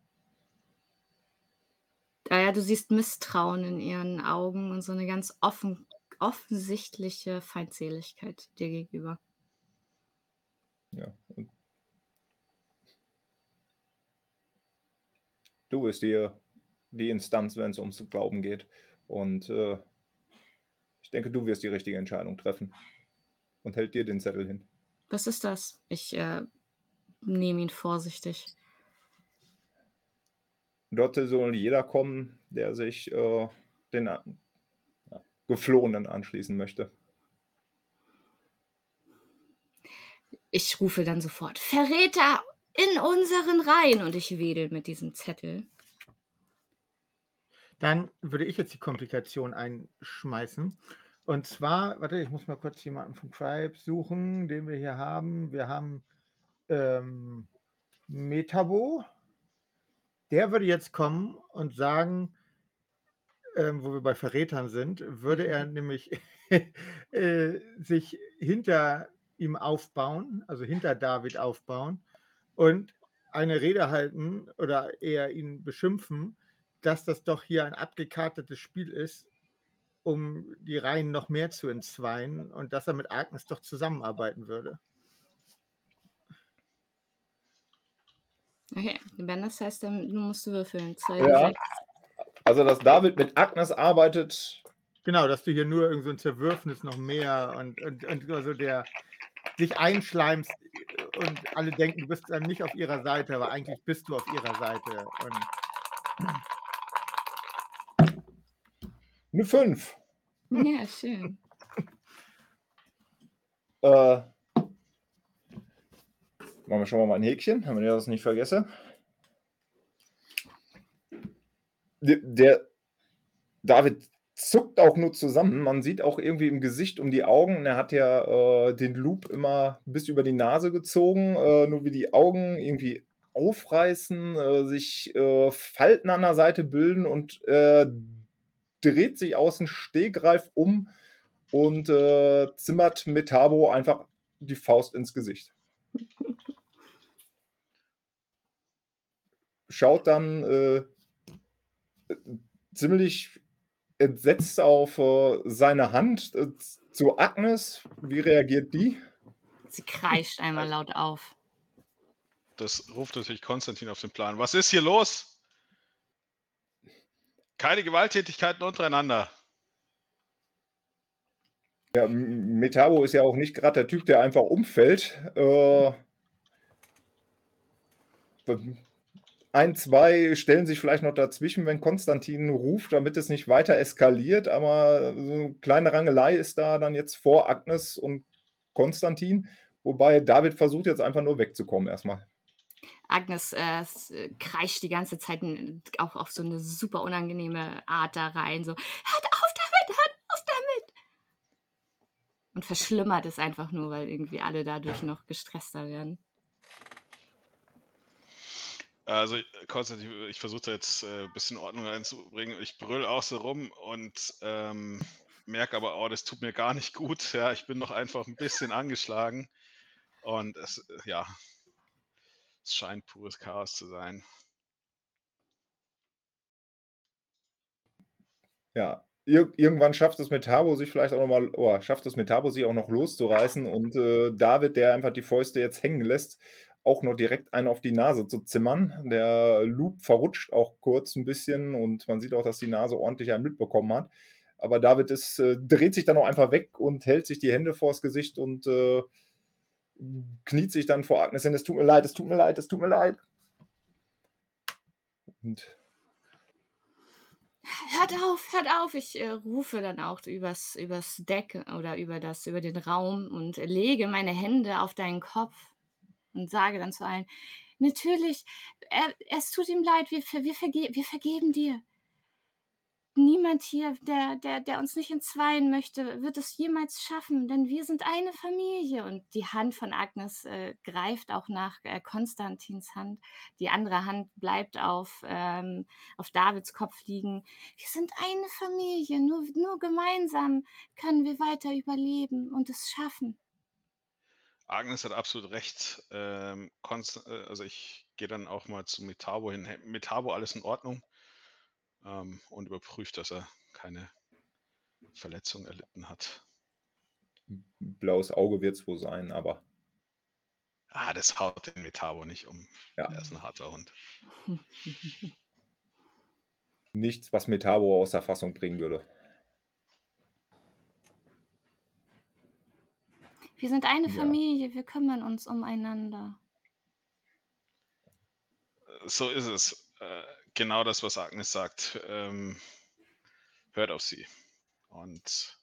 Ja, ja, du siehst Misstrauen in ihren Augen und so eine ganz offen, offensichtliche Feindseligkeit dir gegenüber. Ja, und Du bist die, die Instanz, wenn es ums Glauben geht. Und äh, ich denke, du wirst die richtige Entscheidung treffen. Und hält dir den Zettel hin. Was ist das? Ich äh, nehme ihn vorsichtig. Dort soll jeder kommen, der sich äh, den äh, Geflohenen anschließen möchte. Ich rufe dann sofort: Verräter! In unseren Reihen. Und ich wedel mit diesem Zettel. Dann würde ich jetzt die Komplikation einschmeißen. Und zwar, warte, ich muss mal kurz jemanden vom Tribe suchen, den wir hier haben. Wir haben ähm, Metabo. Der würde jetzt kommen und sagen, ähm, wo wir bei Verrätern sind, würde er nämlich äh, sich hinter ihm aufbauen, also hinter David aufbauen und eine Rede halten oder eher ihn beschimpfen, dass das doch hier ein abgekartetes Spiel ist, um die Reihen noch mehr zu entzweien und dass er mit Agnes doch zusammenarbeiten würde. Okay, wenn das heißt, dann musst du würfeln. Zwei, ja. Also, dass David mit Agnes arbeitet. Genau, dass du hier nur irgend so ein Zerwürfnis noch mehr und, und, und also der sich einschleimst und alle denken, du bist dann nicht auf ihrer Seite, aber eigentlich bist du auf ihrer Seite. Und Eine 5. Ja, schön. äh, machen wir schon mal ein Häkchen, damit ich das nicht vergesse. Der, der David zuckt auch nur zusammen. Man sieht auch irgendwie im Gesicht um die Augen. Er hat ja äh, den Loop immer bis über die Nase gezogen, äh, nur wie die Augen irgendwie aufreißen, äh, sich äh, Falten an der Seite bilden und äh, dreht sich aus dem Stehgreif um und äh, zimmert Metabo einfach die Faust ins Gesicht. Schaut dann ziemlich entsetzt auf äh, seine Hand äh, zu Agnes. Wie reagiert die? Sie kreischt einmal laut auf. Das ruft natürlich Konstantin auf den Plan. Was ist hier los? Keine Gewalttätigkeiten untereinander. Ja, Metabo ist ja auch nicht gerade der Typ, der einfach umfällt. Äh, ein, zwei stellen sich vielleicht noch dazwischen, wenn Konstantin ruft, damit es nicht weiter eskaliert. Aber so eine kleine Rangelei ist da dann jetzt vor Agnes und Konstantin. Wobei David versucht jetzt einfach nur wegzukommen erstmal. Agnes äh, kreischt die ganze Zeit auch auf so eine super unangenehme Art da rein. So, hört auf damit, hört auf damit! Und verschlimmert es einfach nur, weil irgendwie alle dadurch noch gestresster werden. Also, Konstantin, ich versuche jetzt ein äh, bisschen Ordnung reinzubringen. Ich brülle auch so rum und ähm, merke aber, oh, das tut mir gar nicht gut. Ja, ich bin noch einfach ein bisschen angeschlagen. Und es, äh, ja, es scheint pures Chaos zu sein. Ja, ir irgendwann schafft es Metabo sich vielleicht auch noch mal oh, schafft es Metabo sich auch noch loszureißen und, äh, David, der einfach die Fäuste jetzt hängen lässt, auch noch direkt einen auf die Nase zu zimmern. Der Loop verrutscht auch kurz ein bisschen und man sieht auch, dass die Nase ordentlich einen mitbekommen hat. Aber David ist, äh, dreht sich dann auch einfach weg und hält sich die Hände vors Gesicht und äh, kniet sich dann vor Agnes hin. Es tut mir leid, es tut mir leid, es tut mir leid. Und Hört auf, hört auf. Ich äh, rufe dann auch übers, übers Deck oder über, das, über den Raum und lege meine Hände auf deinen Kopf und sage dann zu allen, natürlich, er, es tut ihm leid, wir, wir, verge wir vergeben dir. Niemand hier, der, der, der uns nicht entzweien möchte, wird es jemals schaffen, denn wir sind eine Familie. Und die Hand von Agnes äh, greift auch nach äh, Konstantins Hand. Die andere Hand bleibt auf, ähm, auf Davids Kopf liegen. Wir sind eine Familie. Nur, nur gemeinsam können wir weiter überleben und es schaffen. Agnes hat absolut recht. Ähm, äh, also ich gehe dann auch mal zu Metabo hin. Metabo, alles in Ordnung. Ähm, und überprüft, dass er keine Verletzung erlitten hat. Blaues Auge wird es wohl sein, aber. Ah, das haut den Metabo nicht um. Ja. Er ist ein harter Hund. Nichts, was Metabo aus der Fassung bringen würde. Wir sind eine Ja. Familie, wir kümmern uns umeinander. So ist es. Äh, genau das, was Agnes sagt. Ähm, hört auf sie. Und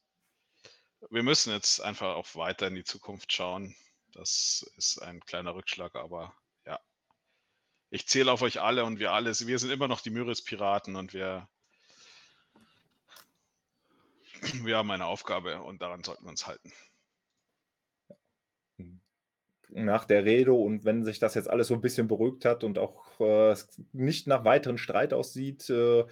wir müssen jetzt einfach auch weiter in die Zukunft schauen. Das ist ein kleiner Rückschlag, aber ja. Ich zähle auf euch alle und wir alle, wir sind immer noch die Myris-Piraten und wir, wir haben eine Aufgabe und daran sollten wir uns halten nach der Rede und wenn sich das jetzt alles so ein bisschen beruhigt hat und auch äh, nicht nach weiteren Streit aussieht, äh,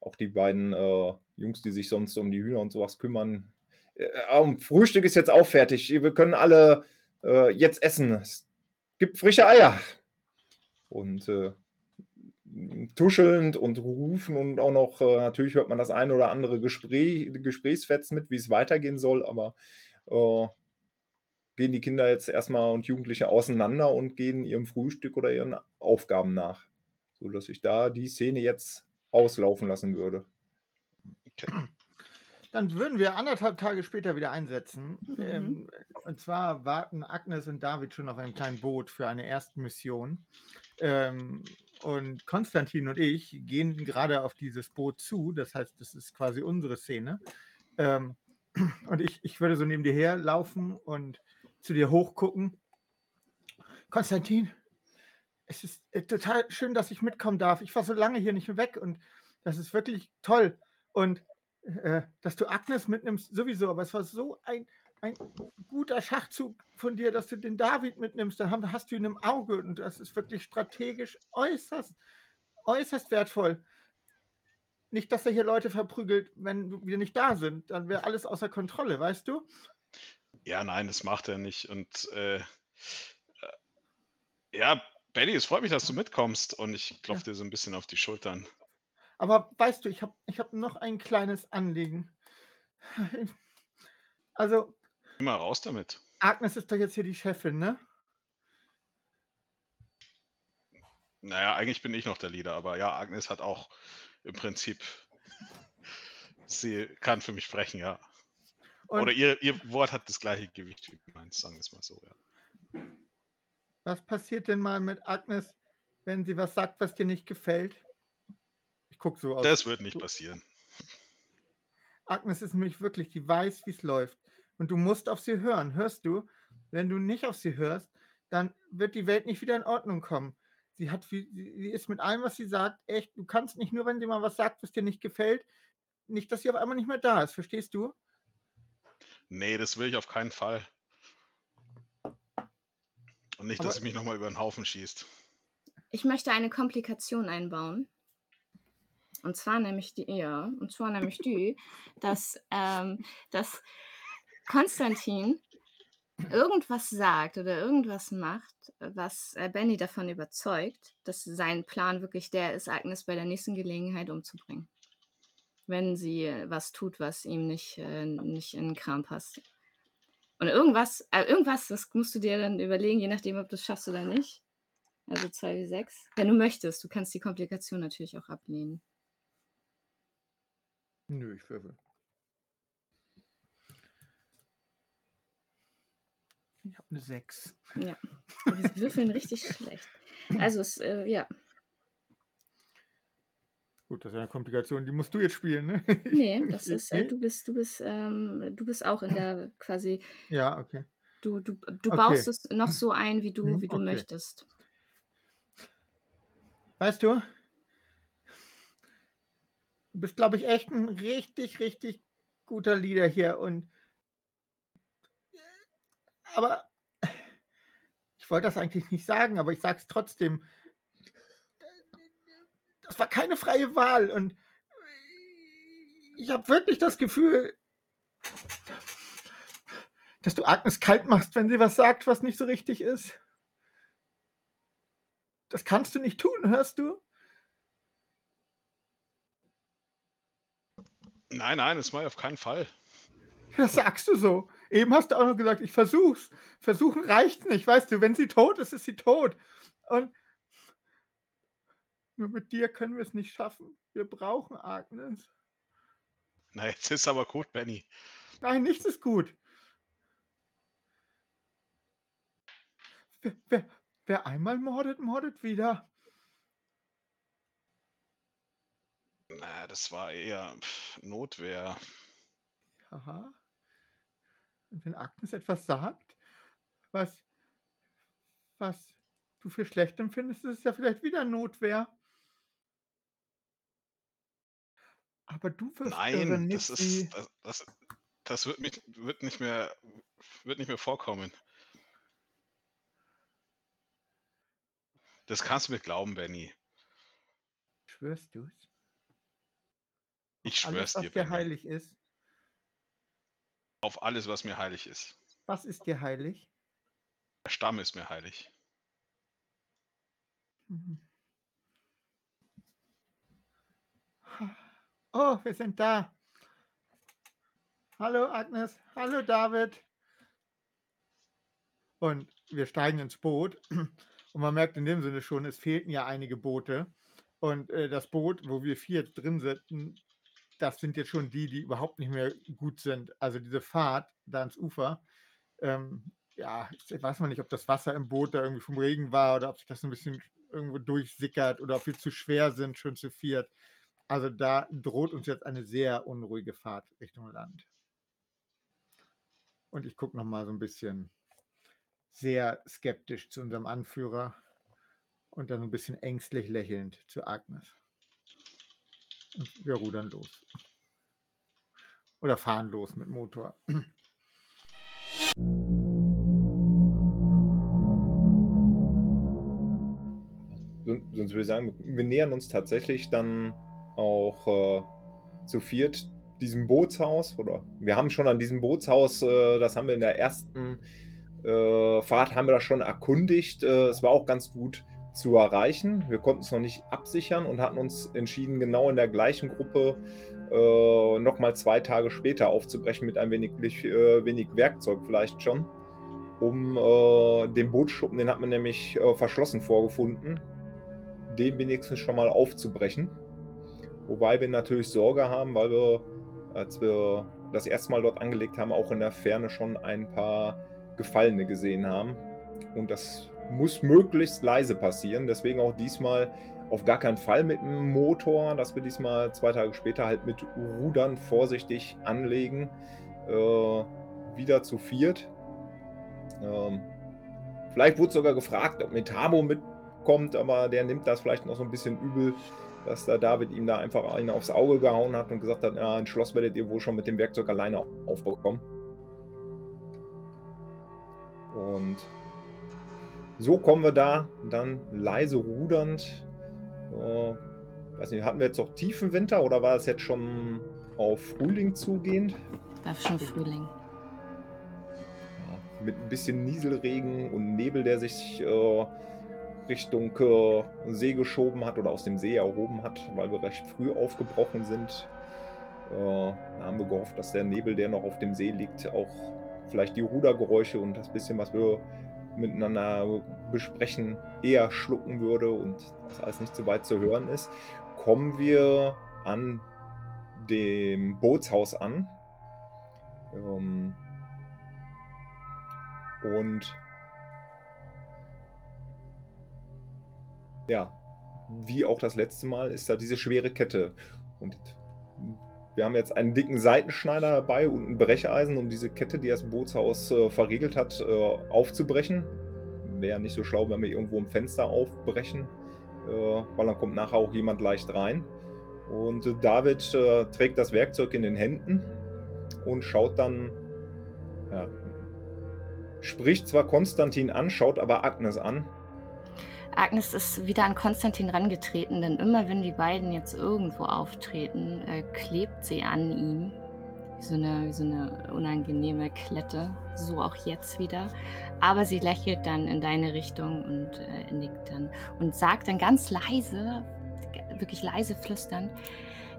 auch die beiden äh, Jungs, die sich sonst um die Hühner und sowas kümmern. Äh, Frühstück ist jetzt auch fertig. Wir können alle äh, jetzt essen. Es gibt frische Eier. Und äh, tuschelnd und rufen und auch noch, natürlich hört man das ein oder andere Gespräch, Gesprächsfetz mit, wie es weitergehen soll, aber gehen die Kinder jetzt erstmal und Jugendliche auseinander und gehen ihrem Frühstück oder ihren Aufgaben nach. So dass ich da die Szene jetzt auslaufen lassen würde. Okay. Dann würden wir anderthalb Tage später wieder einsetzen. Mhm. Ähm, und zwar warten Agnes und David schon auf einem kleinen Boot für eine erste Mission. Ähm, und Konstantin und ich gehen gerade auf dieses Boot zu. Das heißt, das ist quasi unsere Szene. Ähm, und ich, ich würde so neben dir herlaufen und zu dir hochgucken. Konstantin, es ist äh, total schön, dass ich mitkommen darf. Ich war so lange hier nicht weg und das ist wirklich toll. Und äh, dass du Agnes mitnimmst, sowieso, aber es war so ein, ein guter Schachzug von dir, dass du den David mitnimmst. Dann hast du ihn im Auge und das ist wirklich strategisch äußerst, äußerst wertvoll. Nicht, dass er hier Leute verprügelt, wenn wir nicht da sind. Dann wäre alles außer Kontrolle, weißt du? Ja, nein, das macht er nicht. Und äh, ja, Betty, es freut mich, dass du mitkommst und ich klopfe dir so ein bisschen auf die Schultern. Aber weißt du, ich habe ich hab noch ein kleines Anliegen. Also, Immer raus damit. Agnes ist doch jetzt hier die Chefin, ne? Naja, eigentlich bin ich noch der Leader, aber ja, Agnes hat auch im Prinzip, sie kann für mich sprechen, ja. Und Oder ihr, ihr Wort hat das gleiche Gewicht wie meins, sagen wir es mal so, ja. was passiert denn mal mit Agnes, wenn sie was sagt, was dir nicht gefällt? Ich guck so aus. Das wird nicht passieren. Agnes ist nämlich wirklich, die weiß, wie es läuft. Und du musst auf sie hören. Hörst du? Wenn du nicht auf sie hörst, dann wird die Welt nicht wieder in Ordnung kommen. Sie hat sie ist mit allem, was sie sagt, echt, du kannst nicht nur, wenn sie mal was sagt, was dir nicht gefällt, nicht, dass sie auf einmal nicht mehr da ist. Verstehst du? Nee, das will ich auf keinen Fall. Und nicht, dass Aber- sie mich nochmal über den Haufen schießt. Ich möchte eine Komplikation einbauen. Und zwar nämlich die, ja, und zwar nämlich die, dass, ähm, dass Konstantin irgendwas sagt oder irgendwas macht, was äh, Benny davon überzeugt, dass sein Plan wirklich der ist, Agnes bei der nächsten Gelegenheit umzubringen. Wenn sie was tut, was ihm nicht, äh, nicht in den Kram passt. Und irgendwas, äh, irgendwas, das musst du dir dann überlegen, je nachdem, ob du es schaffst oder nicht. Also 2 wie 6. Wenn du möchtest, du kannst die Komplikation natürlich auch ablehnen. Nö, ich würfel. Ich habe eine 6. Ja. Wir würfeln richtig schlecht. Also, es, äh, ja. Gut, das ist eine Komplikation, die musst du jetzt spielen, ne? Nee, das ist, äh, du bist, du bist, ähm, du bist auch in der quasi, Ja, okay. du, du, du Okay. baust es noch so ein, wie du, Mhm, wie du okay. möchtest. Weißt du, du bist, glaube ich, echt ein richtig, richtig guter Leader hier und aber ich wollte das eigentlich nicht sagen, aber ich sage es trotzdem. Das war keine freie Wahl und ich habe wirklich das Gefühl, dass du Agnes kalt machst, wenn sie was sagt, was nicht so richtig ist. Das kannst du nicht tun, hörst du? Nein, nein, das mache ich auf keinen Fall. Das sagst du so. Eben hast du auch noch gesagt, ich versuch's. Versuchen reicht nicht, weißt du, wenn sie tot ist, ist sie tot. Und nur mit dir können wir es nicht schaffen. Wir brauchen Agnes. Na, jetzt ist aber gut, Benny. Nein, nichts ist gut. Wer, wer, wer einmal mordet, mordet wieder. Na, das war eher Notwehr. Aha. Und wenn Agnes etwas sagt, was, was du für schlecht empfindest, ist es ja vielleicht wieder Notwehr. Aber du wirst Nein, das ist, das, das, das wird, mich, wird, nicht mehr, wird nicht mehr vorkommen. Das kannst du mir glauben, Benny. Schwörst du es? Ich Alles, schwör's was dir, dir Benny. heilig ist. Auf alles, was mir heilig ist. Was ist dir heilig? Der Stamm ist mir heilig. Mhm. Oh, wir sind da. Hallo Agnes, hallo David. Und wir steigen ins Boot. Und man merkt in dem Sinne schon, es fehlten ja einige Boote. Und äh, das Boot, wo wir vier drin sitzen, das sind jetzt schon die, die überhaupt nicht mehr gut sind. Also diese Fahrt da ans Ufer. Ähm, ja, ich weiß mal nicht, ob das Wasser im Boot da irgendwie vom Regen war oder ob sich das ein bisschen irgendwo durchsickert oder ob wir zu schwer sind, schon zu viert. Also da droht uns jetzt eine sehr unruhige Fahrt Richtung Land. Und ich gucke noch mal so ein bisschen sehr skeptisch zu unserem Anführer und dann ein bisschen ängstlich lächelnd zu Agnes. Und wir rudern los. Oder fahren los mit Motor. Son- Sonst würde ich sagen, wir nähern uns tatsächlich dann auch äh, zu viert diesem Bootshaus. Oder wir haben schon an diesem Bootshaus, äh, das haben wir in der ersten äh, Fahrt, haben wir das schon erkundigt. Äh, es war auch ganz gut zu erreichen. Wir konnten es noch nicht absichern und hatten uns entschieden, genau in der gleichen Gruppe äh, nochmal zwei Tage später aufzubrechen mit ein wenig, äh, wenig Werkzeug vielleicht schon, um äh, den Bootsschuppen, den hat man nämlich verschlossen vorgefunden, den wenigstens schon mal aufzubrechen. Wobei wir natürlich Sorge haben, weil wir, als wir das erste Mal dort angelegt haben, auch in der Ferne schon ein paar Gefallene gesehen haben. Und das muss möglichst leise passieren. Deswegen auch diesmal auf gar keinen Fall mit dem Motor, dass wir diesmal zwei Tage später halt mit Rudern vorsichtig anlegen. Äh, wieder zu viert. Ähm, vielleicht wurde sogar gefragt, ob Metabo mitkommt, aber der nimmt das vielleicht noch so ein bisschen übel, dass der David ihm da einfach einen aufs Auge gehauen hat und gesagt hat, ja, ein Schloss werdet ihr wohl schon mit dem Werkzeug alleine aufbekommen. Und so kommen wir da dann leise rudernd. Äh, weiß nicht, hatten wir jetzt noch tiefen Winter oder war es jetzt schon auf Frühling zugehend? War schon Frühling. Ja, mit ein bisschen Nieselregen und Nebel, der sich äh, Richtung äh, See geschoben hat oder aus dem See erhoben hat, weil wir recht früh aufgebrochen sind. Äh, da haben wir gehofft, dass der Nebel, der noch auf dem See liegt, auch vielleicht die Rudergeräusche und das bisschen, was wir miteinander besprechen, eher schlucken würde und das alles nicht so weit zu hören ist, kommen wir an dem Bootshaus an. Ähm, und ja, wie auch das letzte Mal ist da diese schwere Kette. Und wir haben jetzt einen dicken Seitenschneider dabei und ein Brecheisen, um diese Kette, die das Bootshaus äh, verriegelt hat, äh, aufzubrechen. Wäre nicht so schlau, wenn wir irgendwo ein Fenster aufbrechen, äh, weil dann kommt nachher auch jemand leicht rein. Und David äh, trägt das Werkzeug in den Händen und schaut dann, ja, spricht zwar Konstantin an, schaut aber Agnes an Agnes ist wieder an Konstantin rangetreten, denn immer wenn die beiden jetzt irgendwo auftreten, äh, klebt sie an ihm. Wie so, eine, so eine unangenehme Klette. So auch jetzt wieder. Aber sie lächelt dann in deine Richtung und äh, nickt dann und sagt dann ganz leise, wirklich leise flüsternd,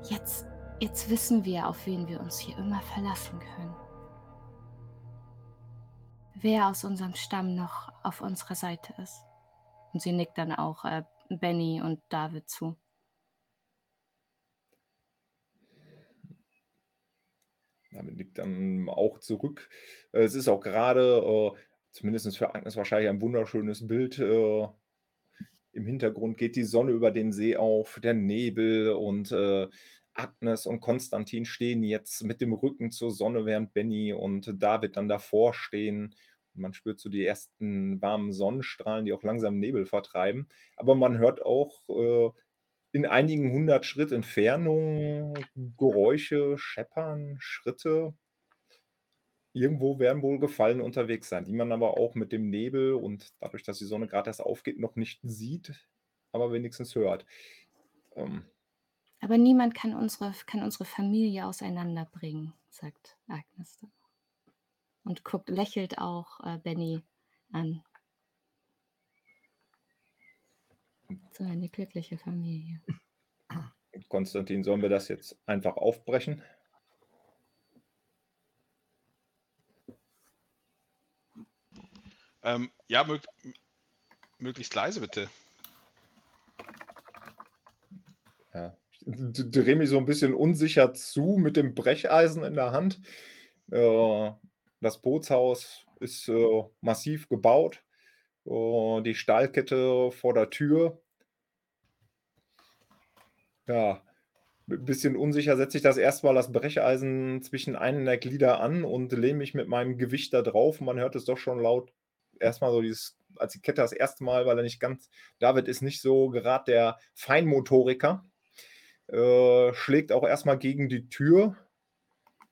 jetzt, jetzt wissen wir, auf wen wir uns hier immer verlassen können. Wer aus unserem Stamm noch auf unserer Seite ist. Und sie nickt dann auch äh, Benny und David zu. Damit nickt dann auch zurück. Äh, es ist auch gerade, äh, zumindest für Agnes wahrscheinlich ein wunderschönes Bild. Äh, Im Hintergrund geht die Sonne über den See auf, der Nebel und äh, Agnes und Konstantin stehen jetzt mit dem Rücken zur Sonne, während Benny und David dann davor stehen man spürt so die ersten warmen Sonnenstrahlen, die auch langsam Nebel vertreiben. Aber man hört auch äh, in einigen hundert Schritt Entfernung Geräusche, Scheppern, Schritte. Irgendwo werden wohl Gefallen unterwegs sein, die man aber auch mit dem Nebel und dadurch, dass die Sonne gerade erst aufgeht, noch nicht sieht, aber wenigstens hört. Ähm, aber niemand kann unsere, kann unsere Familie auseinanderbringen, sagt Agnes dann und guckt, lächelt auch äh, Benny an. So eine glückliche Familie. Konstantin, sollen wir das jetzt einfach aufbrechen? Ähm, ja, mög möglichst leise bitte. Ja. Ich drehe mich so ein bisschen unsicher zu mit dem Brecheisen in der Hand. Äh, das Bootshaus ist äh, massiv gebaut. Äh, die Stahlkette vor der Tür. Ja, ein bisschen unsicher setze ich das erstmal das Brecheisen zwischen einen der Glieder an und lehne mich mit meinem Gewicht da drauf. Man hört es doch schon laut. Erstmal so dieses, als die Kette das erste Mal, weil er nicht ganz, David ist nicht so gerade der Feinmotoriker, äh, schlägt auch erstmal gegen die Tür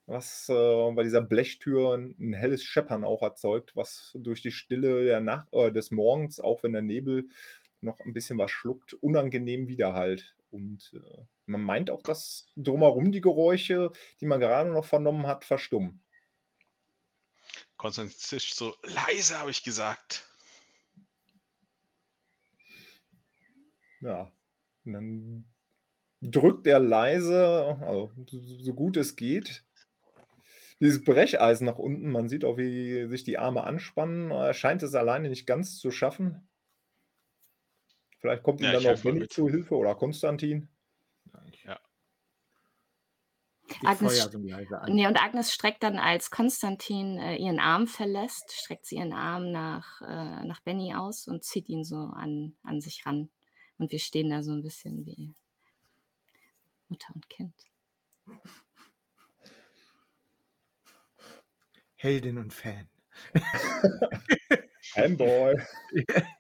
was äh, bei dieser Blechtür ein helles Scheppern auch erzeugt, was durch die Stille der Nacht, äh, des Morgens, auch wenn der Nebel noch ein bisschen was schluckt, unangenehm widerhallt. Und äh, man meint auch, dass drumherum die Geräusche, die man gerade noch vernommen hat, verstummen. Konstantin zischt so, leise habe ich gesagt. Ja, und dann drückt er leise, also so gut es geht, dieses Brecheisen nach unten. Man sieht auch, wie sich die Arme anspannen. Er scheint es alleine nicht ganz zu schaffen. Vielleicht kommt ihm Ja, dann helfe mal Benny mit. zu Hilfe oder Konstantin. Ja. Agnes feuer so leise an. Ne, und Agnes streckt dann, als Konstantin, äh, ihren Arm verlässt streckt sie ihren Arm nach äh, nach Benny aus und zieht ihn so an an sich ran. Und wir stehen da so 'n bisschen wie Mutter und Kind. Heldin und Fan. Fanboy.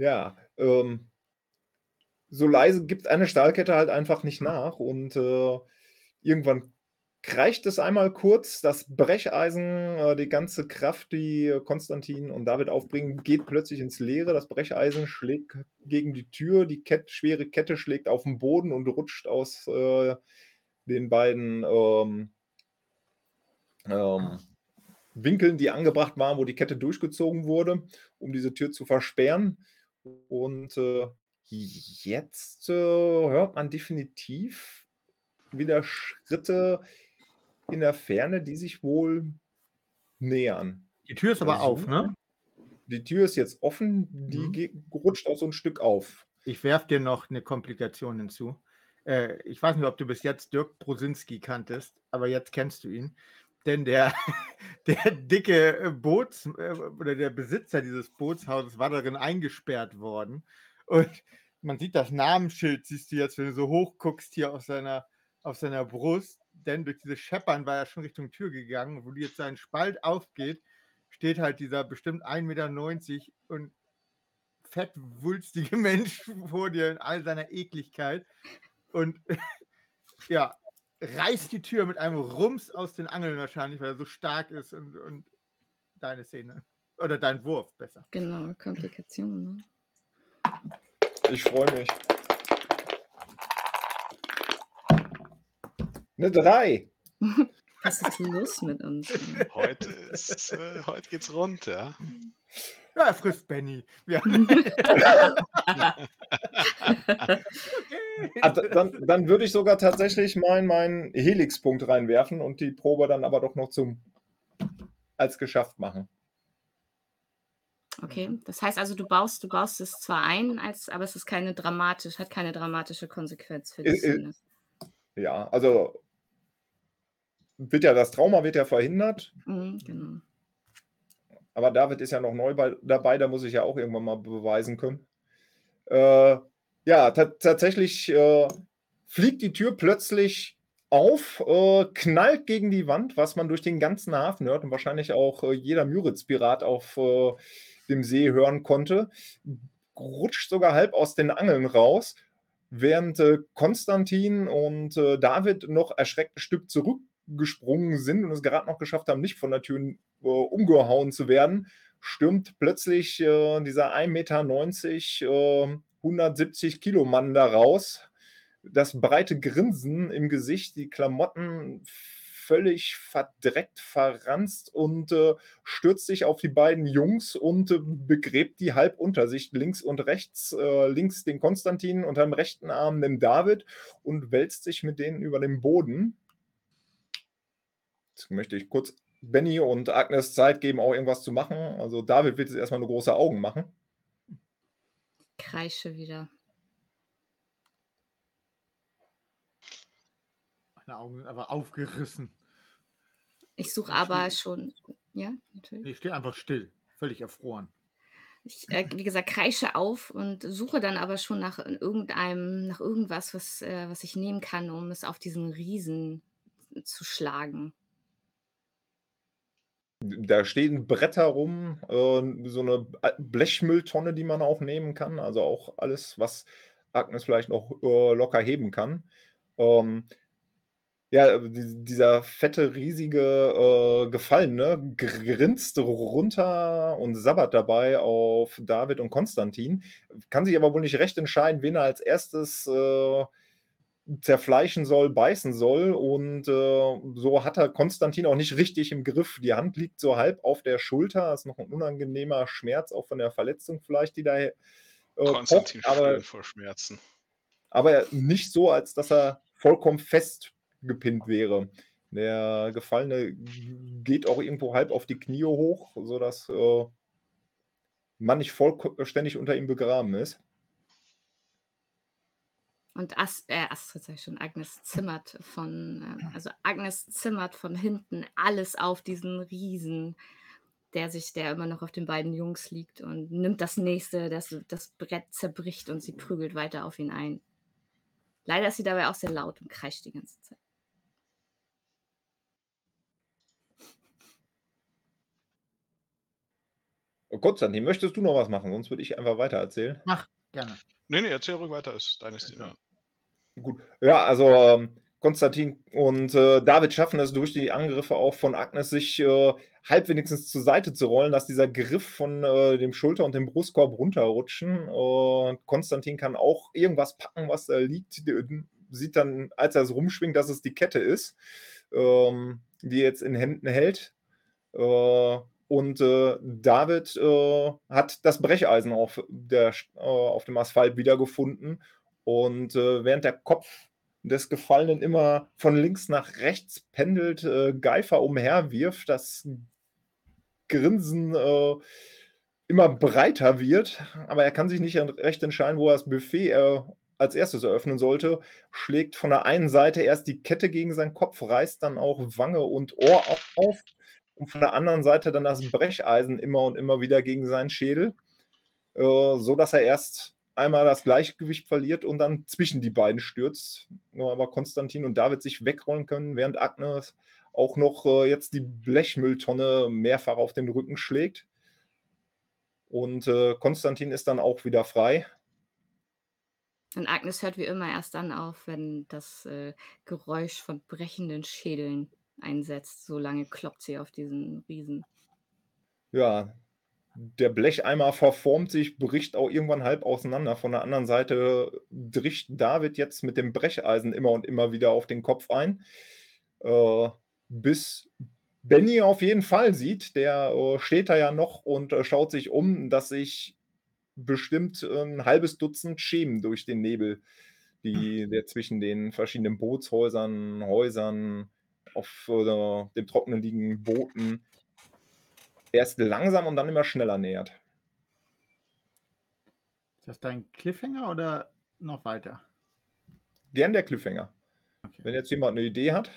Ja, ähm so leise gibt eine Stahlkette halt einfach nicht nach und, äh, irgendwann kreischt es einmal kurz. Das Brecheisen, äh, die ganze Kraft, die Konstantin und David aufbringen, geht plötzlich ins Leere. Das Brecheisen schlägt gegen die Tür. Die Kett schwere Kette schlägt auf 'n Boden und rutscht aus, äh, den beiden, ähm ähm, Winkeln, die angebracht waren, wo die Kette durchgezogen wurde, um diese Tür zu versperren. Und, äh, jetzt, äh, hört man definitiv wieder Schritte in der Ferne, die sich wohl nähern. Die Tür ist aber auf, ne? Die Tür ist jetzt offen, die Mhm. rutscht auch so 'n Stück auf. Ich werfe dir noch 'ne Komplikation hinzu. Äh, ich weiß nicht, ob du bis jetzt Dirk Brosinski kanntest, aber jetzt kennst du ihn. Denn der der dicke, äh, Boots äh, oder der Besitzer dieses Bootshauses war darin eingesperrt worden. Und man sieht das Namensschild, siehst du jetzt, wenn du so hoch guckst hier auf seiner auf seiner Brust, denn durch dieses Scheppern war er schon Richtung Tür gegangen. Wo jetzt sein Spalt aufgeht, steht halt dieser bestimmt 1,90 m und fettwulstige Mensch vor dir in all seiner Ekligkeit und ja, reißt die Tür mit einem Rums aus den Angeln wahrscheinlich, weil er so stark ist und und deine Szene oder dein Wurf besser. Genau, Komplikation, ne? Ich freue mich. 'Ne 3. Was ist los mit uns? Heute ist äh, heute geht's rund, ja. Ja, er frisst Benny. Ja. Da dann dann würde ich sogar tatsächlich meinen meinen Helix-Punkt reinwerfen und die Probe dann aber doch noch zum als geschafft machen. Okay, das heißt also, du baust du baust es zwar ein als aber es ist keine dramatisch hat keine dramatische Konsequenz für die Äh, äh Szene. Ja, also wird ja das Trauma wird ja verhindert. Mhm, genau. Aber David ist ja noch neu bei dabei, da muss ich ja auch irgendwann mal beweisen können. Äh, ja, ta tatsächlich, äh, fliegt die Tür plötzlich auf, äh, knallt gegen die Wand, was man durch den ganzen Hafen hört und wahrscheinlich auch, äh, jeder Müritz-Pirat auf, äh, dem See hören konnte. Rutscht sogar halb aus den Angeln raus, während, äh, Konstantin und, äh, David noch erschreckt 'n Stück zurückgesprungen sind und es grad noch geschafft haben, nicht von der Tür, umgehauen zu werden, stürmt plötzlich, dieser 1,90 m, äh, 170 Kilo Mann da raus. Das breite Grinsen im Gesicht, die Klamotten völlig verdreckt, verranzt und, äh, stürzt sich auf die beiden Jungs und, äh, begräbt die halb unter sich, links und rechts. Äh, links den Konstantin, unterm rechten Arm den David und wälzt sich mit denen über den Boden. Jetzt möchte ich kurz Benny und Agnes Zeit geben, auch irgendwas zu machen. Also, David wird jetzt erst mal nur große Augen machen. Kreische wieder. Meine Augen sind aber aufgerissen. Ich suche aber stehe schon ja, natürlich. ich stehe einfach still, völlig erfroren. Ich, äh, wie gesagt, kreische auf und suche dann aber schon nach irgendeinem nach irgendwas, was äh, was ich nehmen kann, um es auf diesen Riesen zu schlagen. Da stehen Bretter rum, äh, so 'ne a Blechmülltonne, die man auch nehmen kann. Also, auch alles, was Agnes vielleicht noch, äh, locker heben kann. Ähm, ja, die dieser fette, riesige, äh, Gefallene gr grinst runter und sabbert dabei auf David und Konstantin, kann sich aber wohl nicht recht entscheiden, wen er als Erstes, äh, zerfleischen soll, beißen soll und, äh, so hat er Konstantin auch nicht richtig im Griff. Die Hand liegt so halb auf der Schulter, ist noch 'n unangenehmer Schmerz, auch von der Verletzung vielleicht, die da, äh, Konstantin pocht, aber, vor Schmerzen. aber nicht so, als dass er vollkommen festgepinnt wäre. Der Gefallene geht auch irgendwo halb auf die Knie hoch, sodass äh, man nicht vollständig unter ihm begraben ist. Und Ast, äh, Astrid, sag ich schon, Agnes zimmert von, äh, also Agnes zimmert von hinten alles auf diesen Riesen, der sich, der immer noch auf den beiden Jungs liegt und nimmt das nächste, das, das Brett zerbricht und sie prügelt weiter auf ihn ein. Leider ist sie dabei auch sehr laut und kreischt die ganze Zeit. Oh, Konstantin, möchtest du noch was machen? Sonst würde ich einfach weiter erzählen. Mach, gerne. Nee, nee, erzähl ruhig weiter, ist deine Szene. Gut. Ja, also ähm, Konstantin und äh, David schaffen es durch die Angriffe auch von Agnes, sich äh, halb wenigstens zur Seite zu rollen, dass dieser Griff von äh, dem Schulter- und dem Brustkorb runterrutschen. Konstantin kann auch irgendwas packen, was da liegt. Sieht dann, als er es rumschwingt, dass es die Kette ist, ähm, die jetzt in Händen hält. Äh, und äh, David äh, hat das Brecheisen auf, der, auf dem Asphalt wiedergefunden und äh, während der Kopf des Gefallenen immer von links nach rechts pendelt, äh, Geifer umherwirft, das Grinsen äh, immer breiter wird, aber er kann sich nicht recht entscheiden, wo er das Buffet äh, als erstes eröffnen sollte, schlägt von der einen Seite erst die Kette gegen seinen Kopf, reißt dann auch Wange und Ohr auf. Und von der anderen Seite dann das Brecheisen immer und immer wieder gegen seinen Schädel, äh, so dass er erst einmal das Gleichgewicht verliert und dann zwischen die beiden stürzt. Nur aber Konstantin und David sich wegrollen können, während Agnes auch noch äh, jetzt die Blechmülltonne mehrfach auf den Rücken schlägt. Und äh, Konstantin ist dann auch wieder frei. Und Agnes hört wie immer erst dann auf, wenn das äh, Geräusch von brechenden Schädeln einsetzt. So lange kloppt sie auf diesen Riesen. Ja, der Blecheimer verformt sich, bricht auch irgendwann halb auseinander. Von der anderen Seite dricht David jetzt mit dem Brecheisen immer und immer wieder auf den Kopf ein. Äh, bis Benny auf jeden Fall sieht, der äh, steht da ja noch und äh, schaut sich um, dass sich bestimmt ein halbes Dutzend Schemen durch den Nebel, die, der zwischen den verschiedenen Bootshäusern, Häusern, auf äh, dem Trockenen liegenden Booten erst langsam und dann immer schneller nähert. Ist das dein Cliffhanger oder noch weiter? Gern der Cliffhanger. Okay. Wenn jetzt jemand eine Idee hat.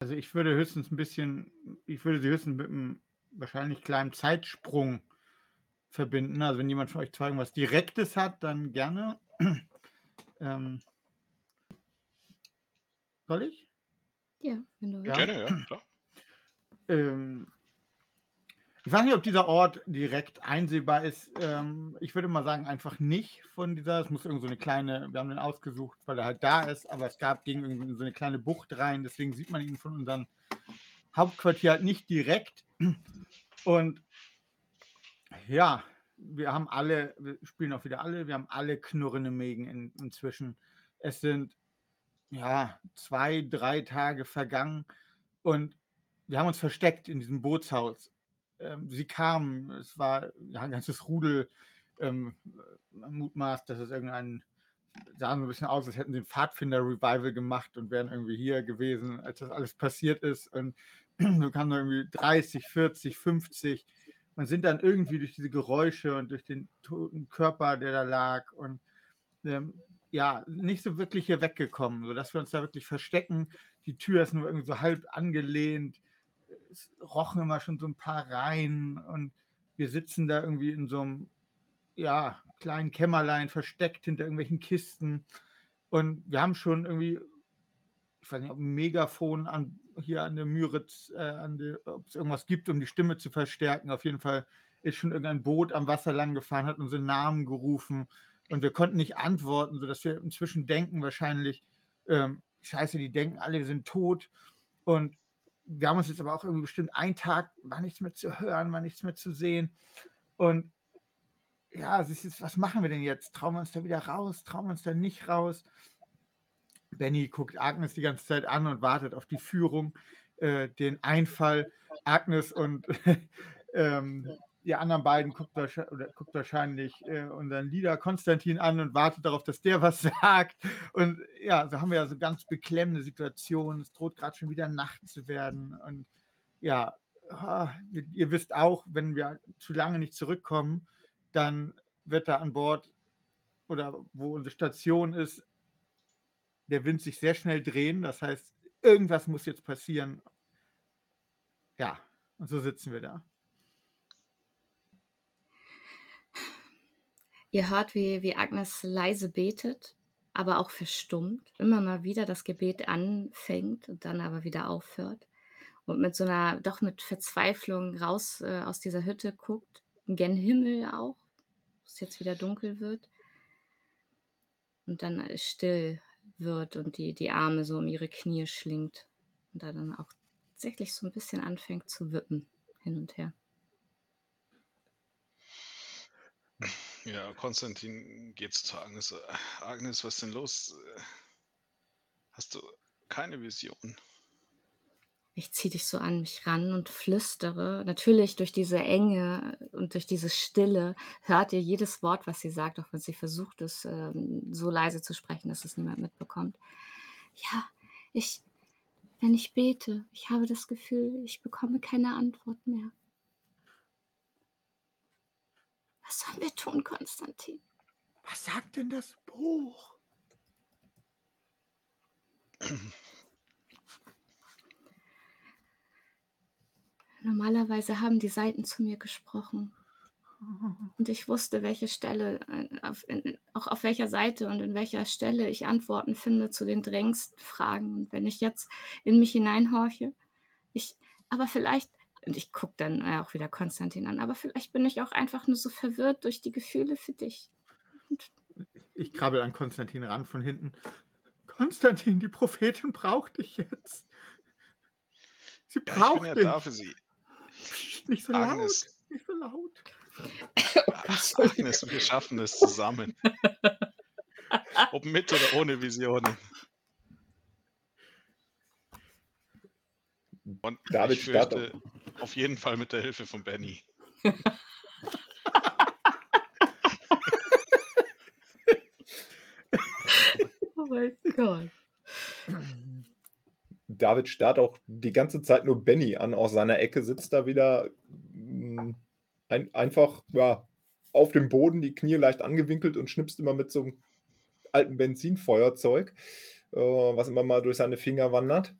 Also ich würde höchstens ein bisschen, ich würde sie höchstens mit einem wahrscheinlich kleinen Zeitsprung verbinden. Also wenn jemand von euch zwei was Direktes hat, dann gerne. ähm, soll ich? Ja, wenn du Ja. willst. Gerne, ja, klar. Ähm, ich weiß nicht, ob dieser Ort direkt einsehbar ist. Ähm, ich würde mal sagen, einfach nicht von dieser. Es muss irgend so eine kleine, wir haben den ausgesucht, weil er halt da ist, aber es gab gegen so eine kleine Bucht rein, deswegen sieht man ihn von unserem Hauptquartier halt nicht direkt. Und ja, wir haben alle, wir spielen auch wieder alle, wir haben alle knurrende Mägen in, inzwischen. Es sind ja zwei, drei Tage vergangen und wir haben uns versteckt in diesem Bootshaus. Ähm, sie kamen, es war ja, ein ganzes Rudel, ähm, man mutmaßt, dass es irgendein, sah so ein bisschen aus, als hätten sie ein Pfadfinder-Revival gemacht und wären irgendwie hier gewesen, als das alles passiert ist. Und so kamen irgendwie 30, 40, 50 und sind dann irgendwie durch diese Geräusche und durch den toten Körper, der da lag und ähm, ja, nicht so wirklich hier weggekommen, sodass wir uns da wirklich verstecken. Die Tür ist nur irgendwie so halb angelehnt es rochen immer schon so ein paar rein und wir sitzen da irgendwie in so einem ja, kleinen Kämmerlein versteckt hinter irgendwelchen Kisten. Und wir haben schon irgendwie, ich weiß nicht, ob ein Megafon an, hier an der Müritz, äh, ob es irgendwas gibt, um die Stimme zu verstärken. Auf jeden Fall ist schon irgendein Boot am Wasser lang gefahren, hat unsere Namen gerufen. Und wir konnten nicht antworten, sodass wir inzwischen denken wahrscheinlich, ähm, scheiße, die denken alle, wir sind tot. Und wir haben uns jetzt aber auch irgendwie bestimmt einen Tag, war nichts mehr zu hören, war nichts mehr zu sehen. Und ja, es ist jetzt, was machen wir denn jetzt? Trauen wir uns da wieder raus? Trauen wir uns da nicht raus? Benny guckt Agnes die ganze Zeit an und wartet auf die Führung, äh, den Einfall. Agnes und ähm, die anderen beiden guckt, oder guckt wahrscheinlich äh, unseren Leader Konstantin an und wartet darauf, dass der was sagt. Und ja, so haben wir ja so ganz beklemmende Situationen. Es droht gerade schon wieder Nacht zu werden. Und ja, ihr, ihr wisst auch, wenn wir zu lange nicht zurückkommen, dann wird da an Bord oder wo unsere Station ist, der Wind sich sehr schnell drehen. Das heißt, irgendwas muss jetzt passieren. Ja, und so sitzen wir da. Ihr hört, wie, wie Agnes leise betet, aber auch verstummt. Immer mal wieder das Gebet anfängt und dann aber wieder aufhört. Und mit so einer, doch mit Verzweiflung raus äh, aus dieser Hütte guckt. Gen Himmel auch, es jetzt wieder dunkel wird. Und dann still wird und die, die Arme so um ihre Knie schlingt. Und da dann auch tatsächlich so ein bisschen anfängt zu wippen hin und her. Ja, Konstantin geht zu Agnes. Agnes, was ist denn los? Hast du keine Vision? Ich ziehe dich so an mich ran und flüstere. Natürlich durch diese Enge und durch diese Stille hört ihr jedes Wort, was sie sagt, auch wenn sie versucht, es ähm, so leise zu sprechen, dass es niemand mitbekommt. Ja, ich, wenn ich bete, ich habe das Gefühl, ich bekomme keine Antwort mehr. Was sollen wir tun, Konstantin? Was sagt denn das Buch? Normalerweise haben die Seiten zu mir gesprochen. Und ich wusste, welche Stelle, äh, auf, in, auch auf welcher Seite und in welcher Stelle ich Antworten finde zu den drängendsten Fragen. Und wenn ich jetzt in mich hineinhorche, ich, aber vielleicht und ich gucke dann äh, auch wieder Konstantin an. Aber vielleicht bin ich auch einfach nur so verwirrt durch die Gefühle für dich. Und ich krabbel an Konstantin ran von hinten. Konstantin, die Prophetin braucht dich jetzt. Sie ja, braucht ich bin ja dich. da für sie. Nicht so Agnes. laut. Nicht so laut. Agnes, wir schaffen es zusammen. Ob mit oder ohne Visionen. Und David ich fürchte, auf jeden Fall mit der Hilfe von Benny. oh mein Gott. David starrt auch die ganze Zeit nur Benny an. Aus seiner Ecke sitzt da wieder mm, ein, einfach ja, auf dem Boden, die Knie leicht angewinkelt und schnipst immer mit so einem alten Benzinfeuerzeug, äh, was immer mal durch seine Finger wandert.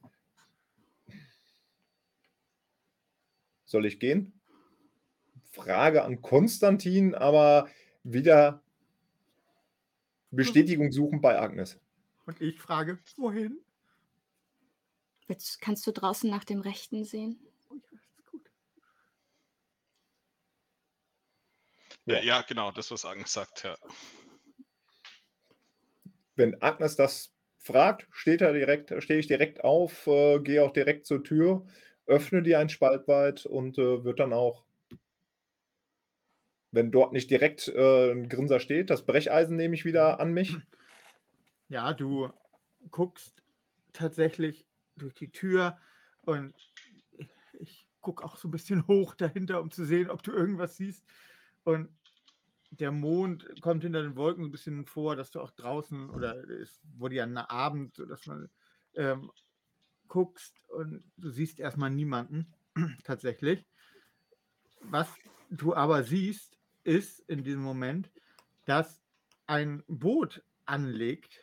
Soll ich gehen? Frage an Konstantin, aber wieder Bestätigung suchen bei Agnes. Und ich frage, wohin? Jetzt kannst du draußen nach dem Rechten sehen. Oh ja, ist gut. Ja, ja, genau, das, was Agnes sagt, ja. Wenn Agnes das fragt, steht er direkt, stehe ich direkt auf, äh, gehe auch direkt zur Tür öffne die einen Spalt weit und äh, wird dann auch, wenn dort nicht direkt äh, ein Grinser steht, das Brecheisen nehme ich wieder an mich. Ja, du guckst tatsächlich durch die Tür und ich, gucke auch so ein bisschen hoch dahinter, um zu sehen, ob du irgendwas siehst. Und der Mond kommt hinter den Wolken ein bisschen vor, dass du auch draußen oder es wurde ja ein Abend, dass man ähm, guckst und du siehst erstmal niemanden tatsächlich. Was du aber siehst, ist in diesem Moment, dass ein Boot anlegt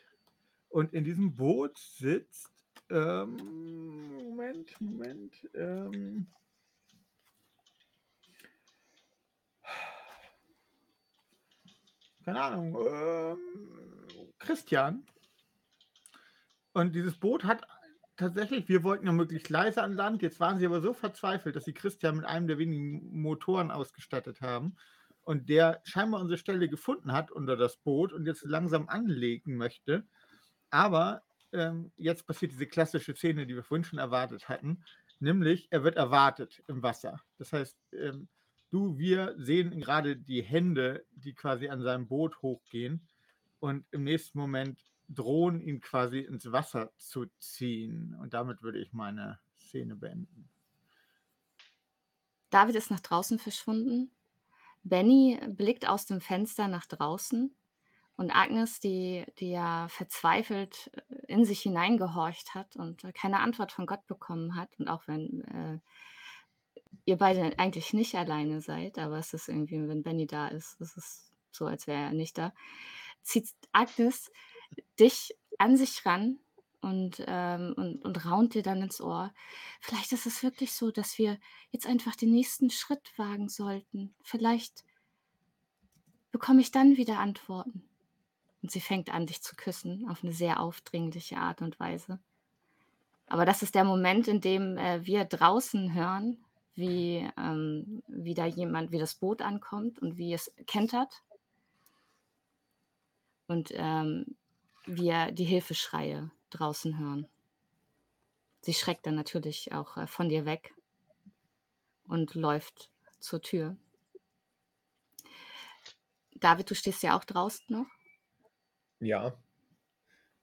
und in diesem Boot sitzt, ähm, Moment, Moment, ähm, keine Ahnung, ähm, Christian. Und dieses Boot hat tatsächlich, wir wollten ja möglichst leise an Land. Jetzt waren sie aber so verzweifelt, dass sie Christian mit einem der wenigen Motoren ausgestattet haben und der scheinbar unsere Stelle gefunden hat unter das Boot und jetzt langsam anlegen möchte. Aber ähm, jetzt passiert diese klassische Szene, die wir vorhin schon erwartet hatten. Nämlich, er wird erwartet im Wasser. Das heißt, ähm, du, wir sehen gerade die Hände, die quasi an seinem Boot hochgehen und im nächsten Moment drohen, ihn quasi ins Wasser zu ziehen. Und damit würde ich meine Szene beenden. David ist nach draußen verschwunden. Benny blickt aus dem Fenster nach draußen und Agnes, die, die ja verzweifelt äh, in sich hineingehorcht hat und keine Antwort von Gott bekommen hat, und auch wenn äh, ihr beide eigentlich nicht alleine seid, aber es ist irgendwie, wenn Benny da ist, es ist so, als wäre er nicht da, zieht Agnes dich an sich ran und, ähm, und, und raunt dir dann ins Ohr. Vielleicht ist es wirklich so, dass wir jetzt einfach den nächsten Schritt wagen sollten. Vielleicht bekomme ich dann wieder Antworten. Und sie fängt an, dich zu küssen auf eine sehr aufdringliche Art und Weise. Aber das ist der Moment, in dem äh, wir draußen hören, wie, ähm, wie da jemand, wie das Boot ankommt und wie es kentert. Und ähm, wir die Hilfeschreie draußen hören. Sie schreckt dann natürlich auch äh, von dir weg und läuft zur Tür. David, du stehst ja auch draußen noch. Ja.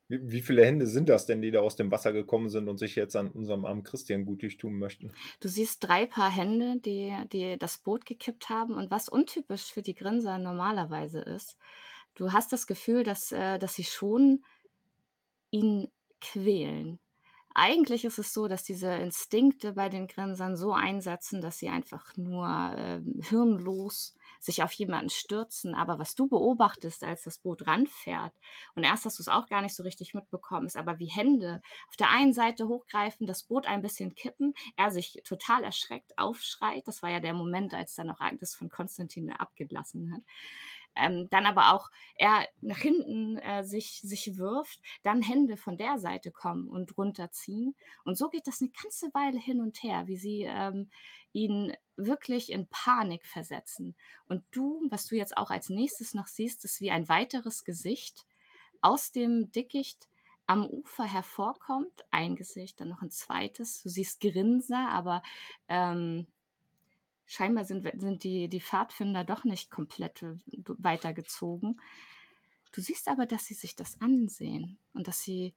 Wie, wie viele Hände sind das denn, die da aus dem Wasser gekommen sind und sich jetzt an unserem armen Christian gütig tun möchten? Du siehst drei Paar Hände, die, die das Boot gekippt haben. Und was untypisch für die Grinser normalerweise ist, du hast das Gefühl, dass, äh, dass sie schon ihn quälen. Eigentlich ist es so, dass diese Instinkte bei den Grinsern so einsetzen, dass sie einfach nur ähm, hirnlos sich auf jemanden stürzen. Aber was du beobachtest, als das Boot ranfährt, und erst hast du es auch gar nicht so richtig mitbekommen, ist aber wie Hände auf der einen Seite hochgreifen, das Boot ein bisschen kippen, er sich total erschreckt aufschreit. Das war ja der Moment, als dann noch Agnes von Konstantin abgelassen hat ähm, dann aber auch er nach hinten äh, sich, sich wirft, dann Hände von der Seite kommen und runterziehen. Und so geht das eine ganze Weile hin und her, wie sie ähm, ihn wirklich in Panik versetzen. Und du, was du jetzt auch als nächstes noch siehst, ist wie ein weiteres Gesicht aus dem Dickicht am Ufer hervorkommt. Ein Gesicht, dann noch ein zweites. Du siehst Grinser, aber ähm, scheinbar sind, sind die, die Pfadfinder doch nicht komplett weitergezogen. Du siehst aber, dass sie sich das ansehen und dass sie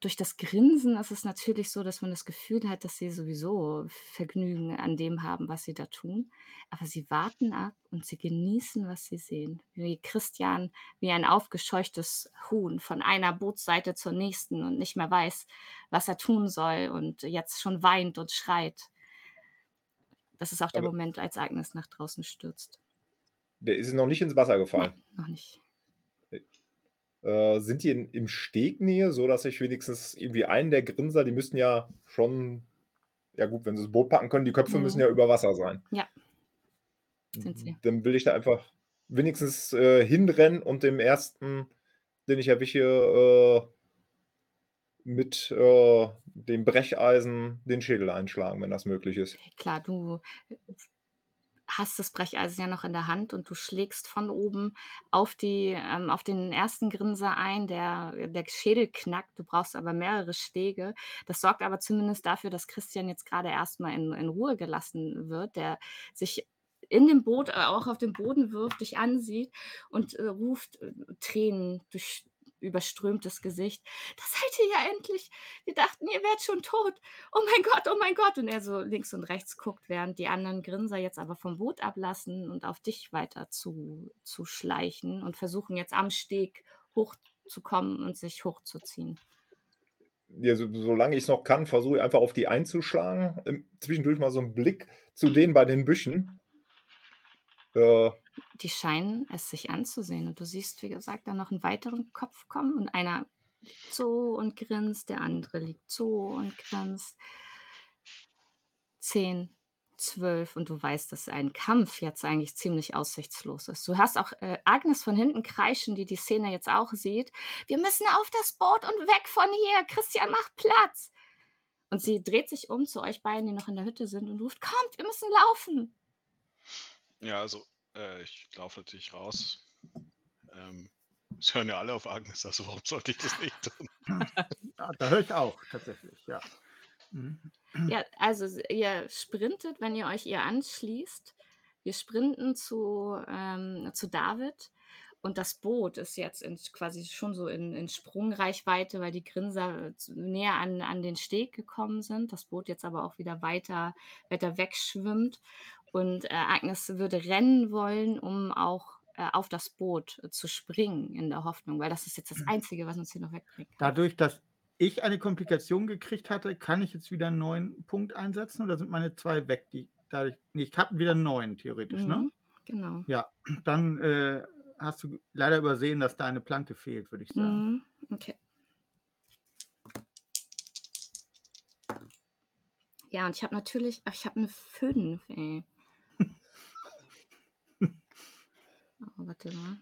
durch das Grinsen ist es natürlich so, dass man das Gefühl hat, dass sie sowieso Vergnügen an dem haben, was sie da tun. Aber sie warten ab und sie genießen, was sie sehen. Wie Christian, wie ein aufgescheuchtes Huhn von einer Bootsseite zur nächsten und nicht mehr weiß, was er tun soll und jetzt schon weint und schreit. Das ist auch der Aber Moment, als Agnes nach draußen stürzt. der ist noch nicht ins Wasser Nein, gefallen. noch nicht. Äh, sind die in, im Stegnähe, so dass ich wenigstens irgendwie einen der Grinser, die müssten ja schon, ja gut, wenn sie das Boot packen können, die Köpfe müssen Mhm. ja über Wasser sein. Ja, sind sie. Dann will ich da einfach wenigstens äh, hinrennen und dem ersten, den ich erwische, äh, mit äh, dem Brecheisen den Schädel einschlagen, wenn das möglich ist. Klar, du hast das Brecheisen ja noch in der Hand und du schlägst von oben auf, die, ähm, auf den ersten Grinser ein, der, der Schädel knackt. Du brauchst aber mehrere Schläge. Das sorgt aber zumindest dafür, dass Christian jetzt gerade erstmal in, in Ruhe gelassen wird, der sich in dem Boot äh, auch auf den Boden wirft, dich ansieht und äh, ruft äh, Tränen durch überströmtes Gesicht. Da seid ihr ja endlich. Wir dachten, ihr wärt schon tot. Oh mein Gott, oh mein Gott. Und er so links und rechts guckt, während die anderen Grinser jetzt aber vom Boot ablassen und auf dich weiter zu, zu schleichen und versuchen jetzt am Steg hochzukommen und sich hochzuziehen. Ja, so, solange ich es noch kann, versuche ich einfach auf die einzuschlagen. Ähm, Zwischendurch mal so einen Blick zu denen bei den Büschen. Äh, Die scheinen es sich anzusehen. Und du siehst, wie gesagt, da noch einen weiteren Kopf kommen und einer liegt so und grinst, der andere liegt so und grinst. Zehn, zwölf und du weißt, dass ein Kampf jetzt eigentlich ziemlich aussichtslos ist. Du hast auch äh, Agnes von hinten kreischen, die die Szene jetzt auch sieht. Wir müssen auf das Boot und weg von hier. Christian, mach Platz. Und sie dreht sich um zu euch beiden, die noch in der Hütte sind und ruft, kommt, wir müssen laufen. Ja, also äh, ich laufe natürlich raus. Ähm, es hören ja alle auf Agnes, also warum sollte ich das nicht tun? Ja, da höre ich auch tatsächlich, ja. Mhm. Ja, also ihr sprintet, wenn ihr euch ihr anschließt. Wir sprinten zu ähm, zu David und das Boot ist jetzt in quasi schon so in in Sprungreichweite, weil die Grinser näher an an den Steg gekommen sind. Das Boot jetzt aber auch wieder weiter weiter wegschwimmt und, äh, Agnes würde rennen wollen, um auch, äh, auf das Boot äh, zu springen in der Hoffnung, weil das ist jetzt das Einzige, was uns hier noch wegbringen kann. Dadurch, dass ich eine Komplikation gekriegt hatte, kann ich jetzt wieder 'n neuen Punkt einsetzen oder sind meine 2 weg, die dadurch ne, ich habe wieder 9 theoretisch, ne? Mhm, genau. Ja, dann, äh, hast du leider übersehen, dass da eine Planke fehlt, würde ich sagen. Mhm, okay. Ja, und ich habe natürlich ach, ich habe 'ne 5, ey. Oh, warte mal.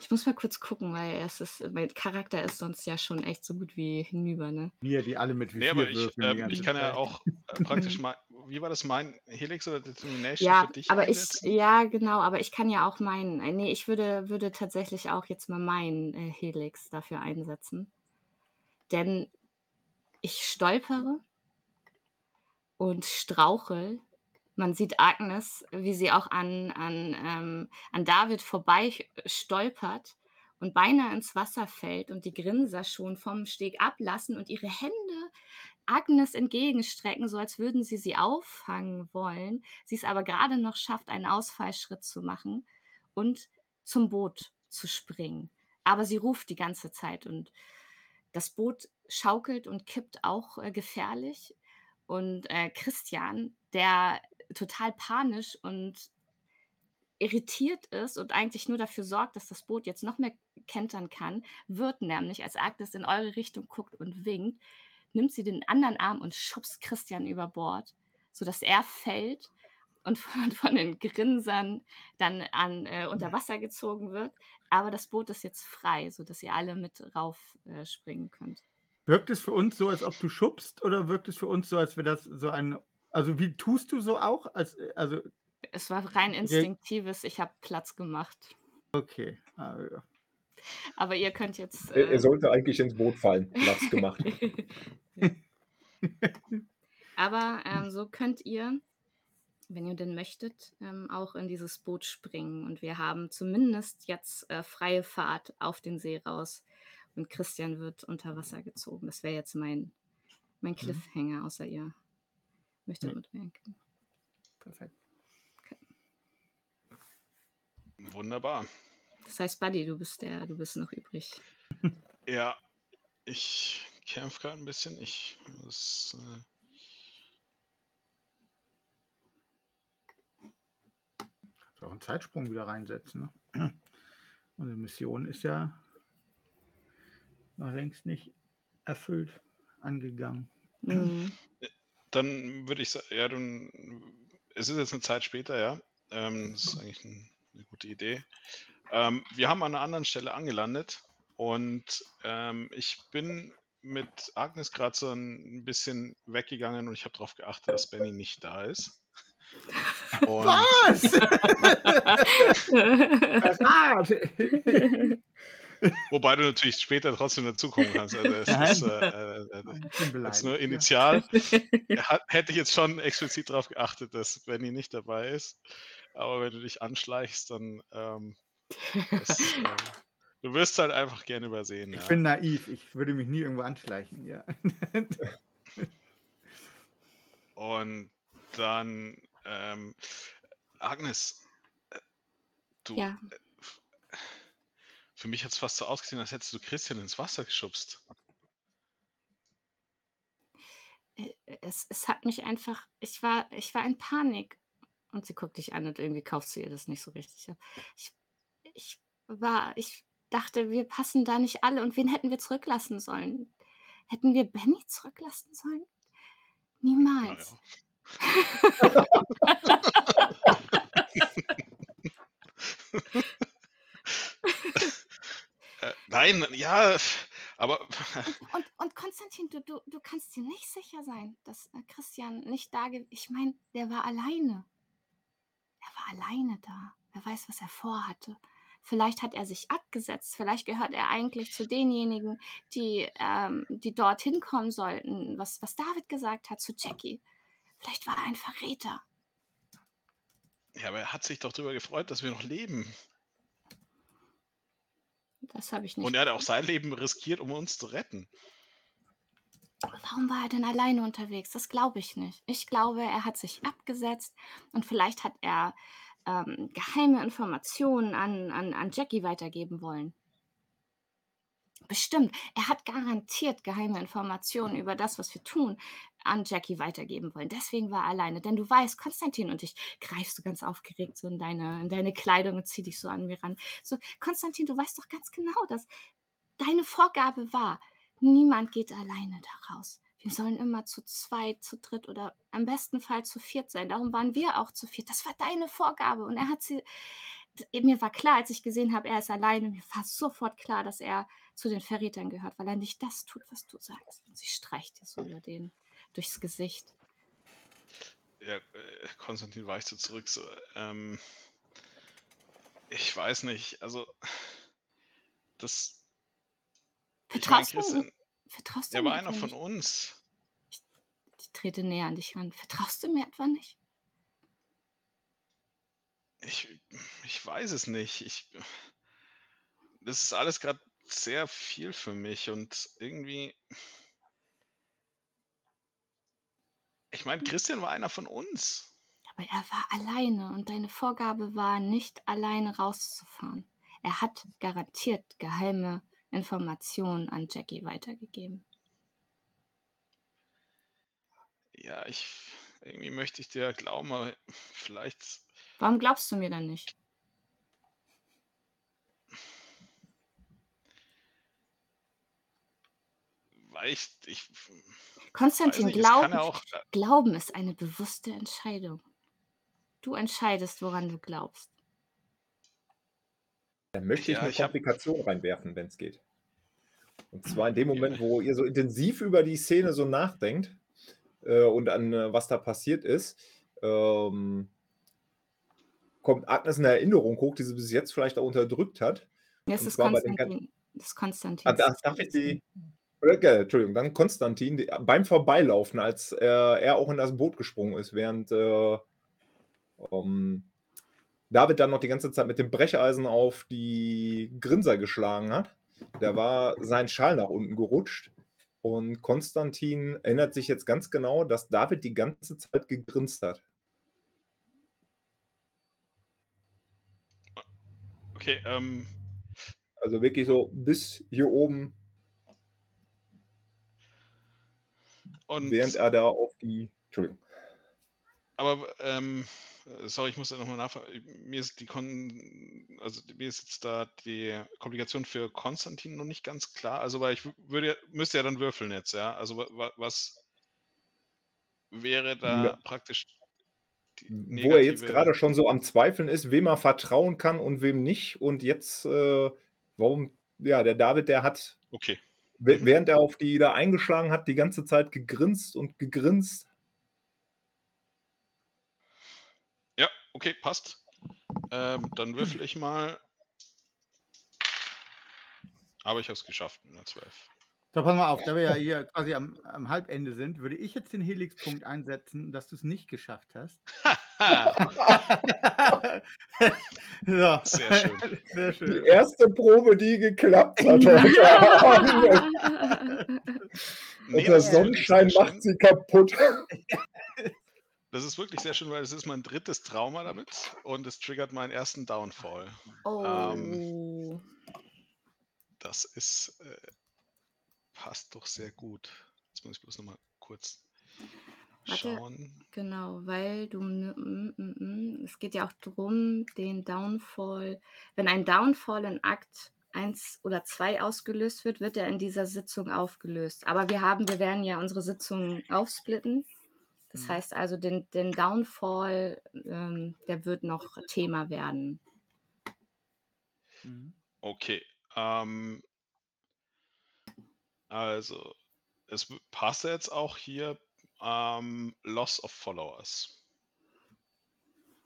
Ich muss mal kurz gucken, weil es ist mein Charakter ist sonst ja schon echt so gut wie hinüber, ne? Wir, die alle mit Ne, W4 aber ich ähm, ganze ich kann ja auch, äh, praktisch mal wie war das, mein Helix oder Determination Ja, für dich aber ich ja, genau, aber ich kann ja auch meinen äh, ne, ich würde würde tatsächlich auch jetzt mal meinen, äh, Helix dafür einsetzen. Denn ich stolpere und strauchle. Man sieht Agnes, wie sie auch an an, ähm an David vorbei stolpert und beinahe ins Wasser fällt und die Grinser schon vom Steg ablassen und ihre Hände Agnes entgegenstrecken, so als würden sie sie auffangen wollen. Sie es aber grade noch schafft, einen Ausfallschritt zu machen und zum Boot zu springen. Aber sie ruft die ganze Zeit und das Boot schaukelt und kippt auch, äh, gefährlich. Und, äh, Christian, der total panisch und irritiert ist und eigentlich nur dafür sorgt, dass das Boot jetzt noch mehr kentern kann, wird nämlich, als Agnes in eure Richtung guckt und winkt, nimmt sie den anderen Arm und schubst Christian über Bord, sodass er fällt und von von den Grinsern dann an äh, unter Wasser gezogen wird. Aber das Boot ist jetzt frei, sodass ihr alle mit rauf, äh, springen könnt. Wirkt es für uns so, als ob du schubst oder wirkt es für uns so, als wäre das so ein also, wie tust du so auch? Als äh, also Es war rein Re instinktives, ich habe Platz gemacht. Okay, ah, ja. Aber ihr könnt jetzt, Er er äh sollte eigentlich ins Boot fallen. Platz gemacht. Aber, ähm, so könnt ihr, wenn ihr denn möchtet, ähm, auch in dieses Boot springen. Und wir haben zumindest jetzt, äh, freie Fahrt auf den See raus und Christian wird unter Wasser gezogen. Das wäre jetzt mein mein Mhm. Cliffhanger, außer ihr möchtet Ne. mitwirken. Perfekt. Okay. Wunderbar. Das heißt, Buddy, du bist der du bist noch übrig. Ja, ich kämpfe grad 'n bisschen. Ich muss, äh Kannst auch 'n Zeitsprung wieder reinsetzen, ne? Unsere Mission ist ja noch längst nicht erfüllt angegangen. Mhm. Dann würde ich sa ja, dann es ist jetzt 'ne Zeit später, ja. Ähm, das ist eigentlich 'n 'ne gute Idee. Ähm, wir haben an 'ner anderen Stelle angelandet und, ähm, ich bin mit Agnes grad so 'n bisschen weggegangen und ich habe drauf geachtet, dass Benny nicht da ist. Und Was? Wobei du natürlich später trotzdem dazukommen kannst. Also, es Nein. ist, äh, äh, äh, beleidigt, nur initial. Hätte ich jetzt schon explizit drauf geachtet, dass Benny nicht dabei ist. Aber wenn du dich anschleichst, dann, ähm, das, äh du wirst halt einfach gern übersehen, Ich ja. bin naiv, ich würde mich nie irgendwo anschleichen, ja. Und dann, ähm, Agnes, äh, du, Ja. Für mich hat's fast so ausgesehen, als hättest du Christian ins Wasser geschubst. Äh, es es hat mich einfach ich war ich war in Panik. Und sie guckt dich an und irgendwie kaufst du ihr das nicht so richtig ab. Ich ich war ich dachte, wir passen da nicht alle und wen hätten wir zurücklassen sollen? Hätten wir Benny zurücklassen sollen? Niemals. ja. Äh, nein, ja, aber Und und Konstantin, du du du kannst dir nicht sicher sein, dass, äh, Christian nicht da gew ich meine, der war alleine. Er war alleine da. Wer weiß, was er vorhatte. Vielleicht hat er sich abgesetzt. Vielleicht gehört er eigentlich zu denjenigen, die, ähm, die dorthin kommen sollten, was, was David gesagt hat zu Jackie. Vielleicht war er ein Verräter. Ja, aber er hat sich doch darüber gefreut, dass wir noch leben. Das habe ich nicht. Und er hat auch sein Leben riskiert, um uns zu retten. Warum war er denn alleine unterwegs? Das glaube ich nicht. Ich glaube, er hat sich abgesetzt und vielleicht hat er ähm, geheime Informationen an, an, an Jackie weitergeben wollen. Bestimmt. Er hat garantiert geheime Informationen über das, was wir tun, an Jackie weitergeben wollen. Deswegen war er alleine. Denn du weißt, Konstantin und ich greifst du ganz aufgeregt so in deine, in deine Kleidung und zieh dich so an mir ran. So, Konstantin, du weißt doch ganz genau, dass deine Vorgabe war, niemand geht alleine da raus. Wir sollen immer zu zweit, zu dritt oder am besten Fall zu viert sein. Darum waren wir auch zu viert. Das war deine Vorgabe. Und er hat sie. Mir war klar, als ich gesehen habe, er ist alleine, mir war sofort klar, dass er zu den Verrätern gehört, weil er nicht das tut, was du sagst. Und sie streicht dir so über den, durchs Gesicht. Ja, äh, Konstantin weicht so zurück. So, ähm, ich weiß nicht, also das. Ich meine, Vertraust du, vertraust du der mir war einer von nicht? uns. Ich trete näher an dich ran. Vertraust du mir etwa nicht? Ich, ich weiß es nicht. Ich, das ist alles gerade sehr viel für mich und irgendwie. Ich meine, Christian war einer von uns. Aber er war alleine und deine Vorgabe war, nicht alleine rauszufahren. Er hat garantiert geheime Informationen an Jackie weitergegeben. Ja, ich irgendwie möchte ich dir glauben, aber vielleicht. Warum glaubst du mir dann nicht? Weil ich, ich Konstantin, nicht, Glauben, ja auch. Glauben ist eine bewusste Entscheidung. Du entscheidest, woran du glaubst. Dann möchte ich Ja, eine ich hab- Komplikation reinwerfen, wenn es geht. Und zwar in dem. Moment, wo ihr so intensiv über die Szene so nachdenkt äh, und an äh, was da passiert ist, ähm, kommt Agnes eine Erinnerung hoch, die sie bis jetzt vielleicht auch unterdrückt hat. Das Und ist Konstantin. Das ist Konstantin. Ah, da, darf ich die. Oder, äh, Entschuldigung, dann Konstantin die, beim Vorbeilaufen, als äh, er auch in das Boot gesprungen ist, während äh, ähm, David dann noch die ganze Zeit mit dem Brecheisen auf die Grinser geschlagen hat. Da war sein Schal nach unten gerutscht. Und Konstantin erinnert sich jetzt ganz genau, dass David die ganze Zeit gegrinst hat. Okay, ähm, Also wirklich so bis hier oben, und. während er da auf die. Entschuldigung. Aber ähm, äh, sorry, ich muss da nochmal nachfragen. Mir ist die Kon also mir ist jetzt da die Komplikation für Konstantin noch nicht ganz klar. Also weil ich wü- würde müsste ja dann würfeln jetzt, ja. Also wa- wa- was wäre da Ja. praktisch wo er jetzt gerade schon so am Zweifeln ist, wem er vertrauen kann und wem nicht. Und jetzt, äh, warum, ja, der David, der hat, Okay. Während er auf die da eingeschlagen hat, die ganze Zeit gegrinst und gegrinst. Ja, okay, passt. Ähm, dann würfel ich mal. Aber ich habe es geschafft mit einer 12. So, pass mal auf, da wir ja hier quasi am, am Halbende sind, würde ich jetzt den Helix-Punkt einsetzen, dass du es nicht geschafft hast. so. Sehr schön. Sehr Die schön. erste Probe, die geklappt hat heute Abend. Nee, Und der das ist wirklich Sonnenschein sehr macht schön. sie kaputt. Das ist wirklich sehr schön, weil es ist mein drittes Trauma damit und es triggert meinen ersten Downfall. Oh. Das ist äh, passt doch sehr gut. Jetzt muss ich bloß nochmal kurz Warte. schauen. Genau, weil du, mm, mm, mm, es geht ja auch darum, den Downfall, wenn ein Downfall in Akt 1 oder 2 ausgelöst wird, wird er in dieser Sitzung aufgelöst. Aber wir haben, wir werden ja unsere Sitzung aufsplitten. Das Mhm. heißt also, den, den Downfall, ähm, der wird noch Thema werden. Mhm. Okay. Ähm, also, es passt jetzt auch hier ähm, Loss of Followers.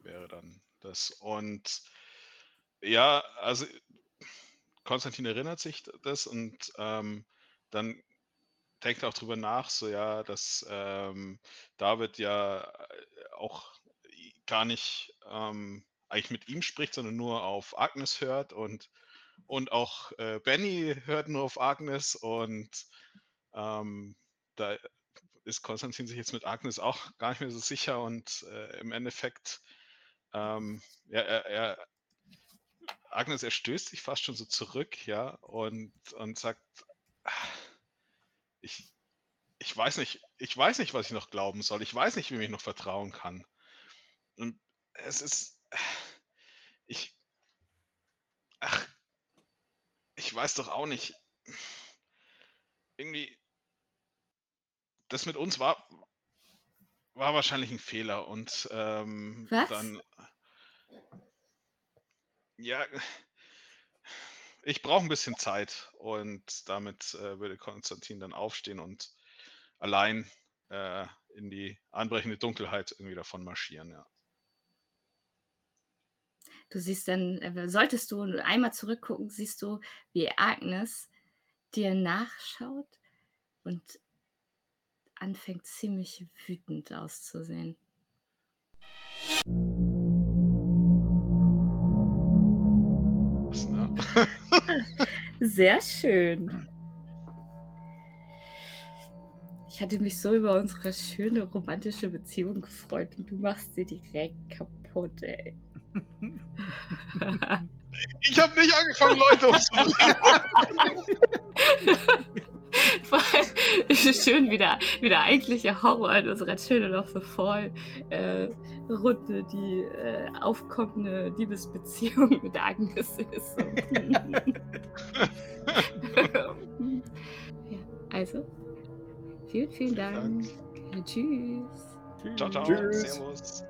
Wäre dann das. Und Ja, also Konstantin erinnert sich das und ähm, dann denkt auch drüber nach, so ja, dass ähm, David ja äh, auch gar nicht ähm, eigentlich mit ihm spricht, sondern nur auf Agnes hört und, und auch äh, Benny hört nur auf Agnes und ähm, da ist Konstantin sich jetzt mit Agnes auch gar nicht mehr so sicher und äh, im Endeffekt, ähm, ja, er, er, Agnes, er stößt sich fast schon so zurück, ja, und, und sagt, ich, ich weiß nicht, ich weiß nicht, was ich noch glauben soll. Ich weiß nicht, wem ich noch vertrauen kann. Und es ist, ich, ach, ich weiß doch auch nicht. Irgendwie, das mit uns war, war wahrscheinlich ein Fehler und ähm, Was? dann, ja, ich brauche ein bisschen Zeit und damit äh, würde Konstantin dann aufstehen und allein äh, in die anbrechende Dunkelheit irgendwie davon marschieren, ja. Du siehst dann, äh, solltest du einmal zurückgucken, siehst du, wie Agnes dir nachschaut und anfängt ziemlich wütend auszusehen. Sehr schön. Ich hatte mich so über unsere schöne romantische Beziehung gefreut und du machst sie direkt kaputt, ey. Ich habe nicht angefangen, Leute umzubringen. Vor allem ist es schön, wie der, wie der eigentliche Horror in unserer Children of the Fall äh, Runde die äh, aufkommende Liebesbeziehung mit Agnes ist. ja, also, vielen, vielen Dank. Tschüss. Ciao, ciao. Tschüss. Servus.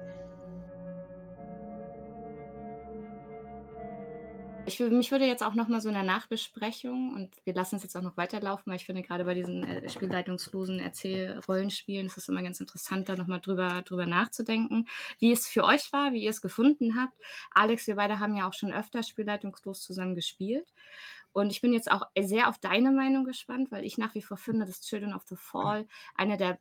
Ich, mich würde jetzt auch noch mal so in der Nachbesprechung, und wir lassen es jetzt auch noch weiterlaufen, weil ich finde, gerade bei diesen äh, spielleitungslosen Erzählrollenspielen ist es immer ganz interessant, da noch mal drüber, drüber nachzudenken, wie es für euch war, wie ihr es gefunden habt. Alex, wir beide haben ja auch schon öfter spielleitungslos zusammen gespielt. Und ich bin jetzt auch sehr auf deine Meinung gespannt, weil ich nach wie vor finde, dass Children of the Fall eine der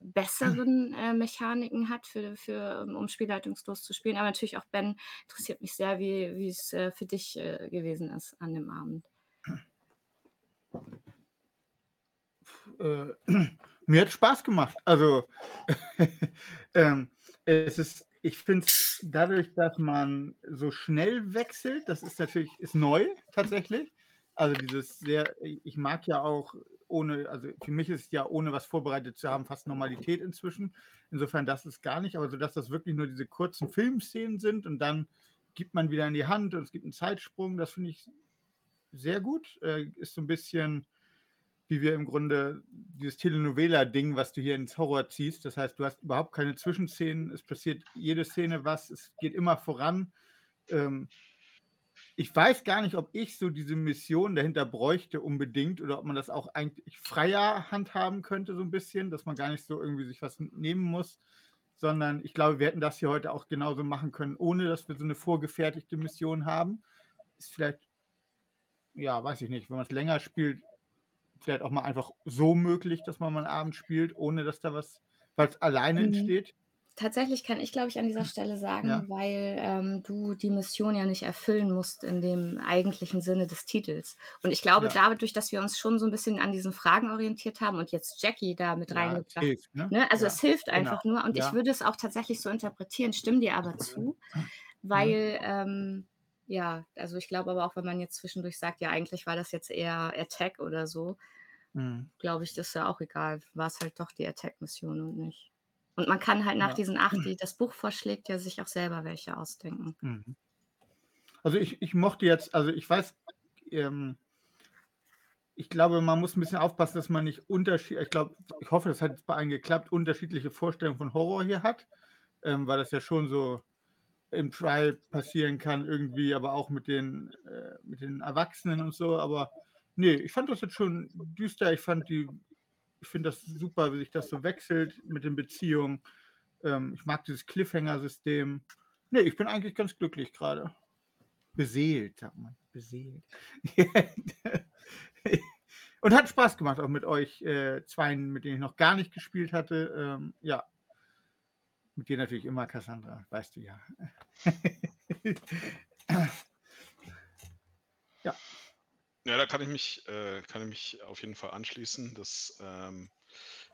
besseren äh, Mechaniken hat, für, für, um- um spielleitungslos zu spielen. Aber natürlich auch Ben interessiert mich sehr, wie, wie es äh, für dich äh, gewesen ist an dem Abend. äh, mir hat Spaß gemacht. Also ähm, es ist, ich finde es dadurch, dass man so schnell wechselt, das ist natürlich ist neu tatsächlich. Also dieses sehr, ich mag ja auch ohne, also für mich ist es ja ohne was vorbereitet zu haben fast Normalität inzwischen. Insofern das ist gar nicht, aber so dass das wirklich nur diese kurzen Filmszenen sind und dann gibt man wieder in die Hand und es gibt einen Zeitsprung, das finde ich sehr gut. Äh, ist so ein bisschen wie wir im Grunde dieses Telenovela-Ding, was du hier ins Horror ziehst. Das heißt, du hast überhaupt keine Zwischenszenen. Es passiert jede Szene was. Es geht immer voran. Ähm, ich weiß gar nicht, ob ich so diese Mission dahinter bräuchte unbedingt oder ob man das auch eigentlich freier handhaben könnte, so ein bisschen, dass man gar nicht so irgendwie sich was nehmen muss, sondern ich glaube, wir hätten das hier heute auch genauso machen können, ohne dass wir so eine vorgefertigte Mission haben. Ist vielleicht, ja, weiß ich nicht, wenn man es länger spielt, vielleicht auch mal einfach so möglich, dass man mal einen Abend spielt, ohne dass da was, weil es alleine Mhm. entsteht. Tatsächlich kann ich, glaube ich, an dieser Stelle sagen, Ja. weil ähm, du die Mission ja nicht erfüllen musst in dem eigentlichen Sinne des Titels. Und ich glaube, Ja. dadurch, dass wir uns schon so ein bisschen an diesen Fragen orientiert haben und jetzt Jackie da mit Ja, reingebracht hilft, ne? Ne? Also Ja, es hilft genau. einfach nur und ich würde es auch tatsächlich so interpretieren, stimme dir aber zu, weil ähm, ja, also ich glaube aber auch, wenn man jetzt zwischendurch sagt, ja, eigentlich war das jetzt eher Attack oder so, Mhm. glaube ich, das ist ja auch egal, war es halt doch die Attack-Mission und nicht. Und man kann halt nach Ja. diesen acht, die das Buch vorschlägt, ja sich auch selber welche ausdenken. Mhm. Also ich, ich mochte jetzt, also ich weiß, ähm, ich glaube, man muss ein bisschen aufpassen, dass man nicht unterschiedlich, ich glaube, ich hoffe, das hat jetzt bei allen geklappt, unterschiedliche Vorstellungen von Horror hier hat, ähm, weil das ja schon so im Trial passieren kann irgendwie, aber auch mit den, äh, mit den Erwachsenen und so, aber nee, ich fand das jetzt schon düster, ich fand die, ich finde das super, wie sich das so wechselt mit den Beziehungen, ähm, ich mag dieses Cliffhanger-System, nee, ich bin eigentlich ganz glücklich gerade. beseelt, sagt man. Beseelt. Und hat Spaß gemacht, auch mit euch äh, Zweien, mit denen ich noch gar nicht gespielt hatte. Ähm, ja. Mit dir natürlich immer, Cassandra, weißt du ja. ja. Ja, da kann ich mich, äh, kann ich mich auf jeden Fall anschließen. Das, ähm,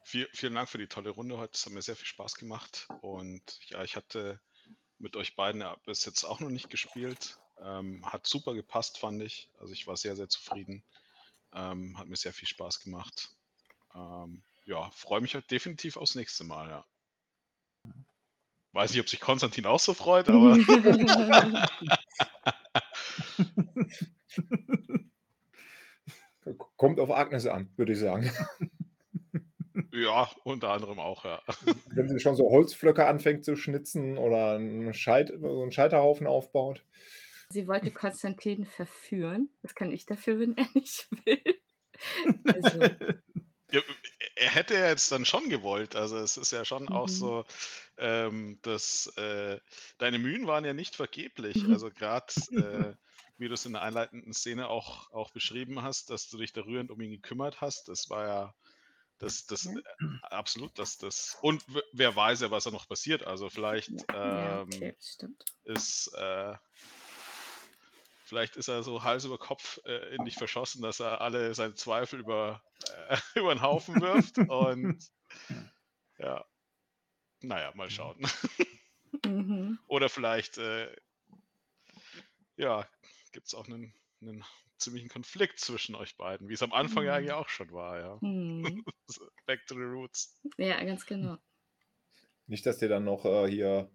viel, vielen Dank für die tolle Runde heute. Es hat mir sehr viel Spaß gemacht. Und ja, ich hatte mit euch beiden ja, bis jetzt auch noch nicht gespielt. Ähm, hat super gepasst, fand ich. Also ich war sehr, sehr zufrieden. Ähm, hat mir sehr viel Spaß gemacht. Ähm, ja, freue mich halt definitiv aufs nächste Mal, ja. Weiß nicht, ob sich Konstantin auch so freut, aber. Kommt auf Agnes an, würde ich sagen. Ja, unter anderem auch, ja. Wenn sie schon so Holzflöcke anfängt zu schnitzen oder einen, Scheit, so einen Scheiterhaufen aufbaut. Sie wollte Konstantin verführen. Was kann ich dafür, wenn er nicht will? Also. Ja, er hätte ja jetzt dann schon gewollt. Also es ist ja schon mhm. auch so, ähm, dass äh, deine Mühen waren ja nicht vergeblich. Mhm. Also gerade, äh, wie du es in der einleitenden Szene auch, auch beschrieben hast, dass du dich da rührend um ihn gekümmert hast, das war ja das, das ja. Äh, absolut, dass das und wer weiß ja, was da noch passiert. Also vielleicht ja, ähm, okay, ist äh, vielleicht ist er so Hals über Kopf äh, in dich verschossen, dass er alle seine Zweifel über, äh, über den Haufen wirft. Und ja, naja, mal schauen. Mhm. Oder vielleicht, äh, ja, gibt es auch einen, einen ziemlichen Konflikt zwischen euch beiden, wie es am Anfang mhm. ja eigentlich auch schon war, ja. Mhm. Back to the roots. Ja, ganz genau. Nicht, dass ihr dann noch äh, hier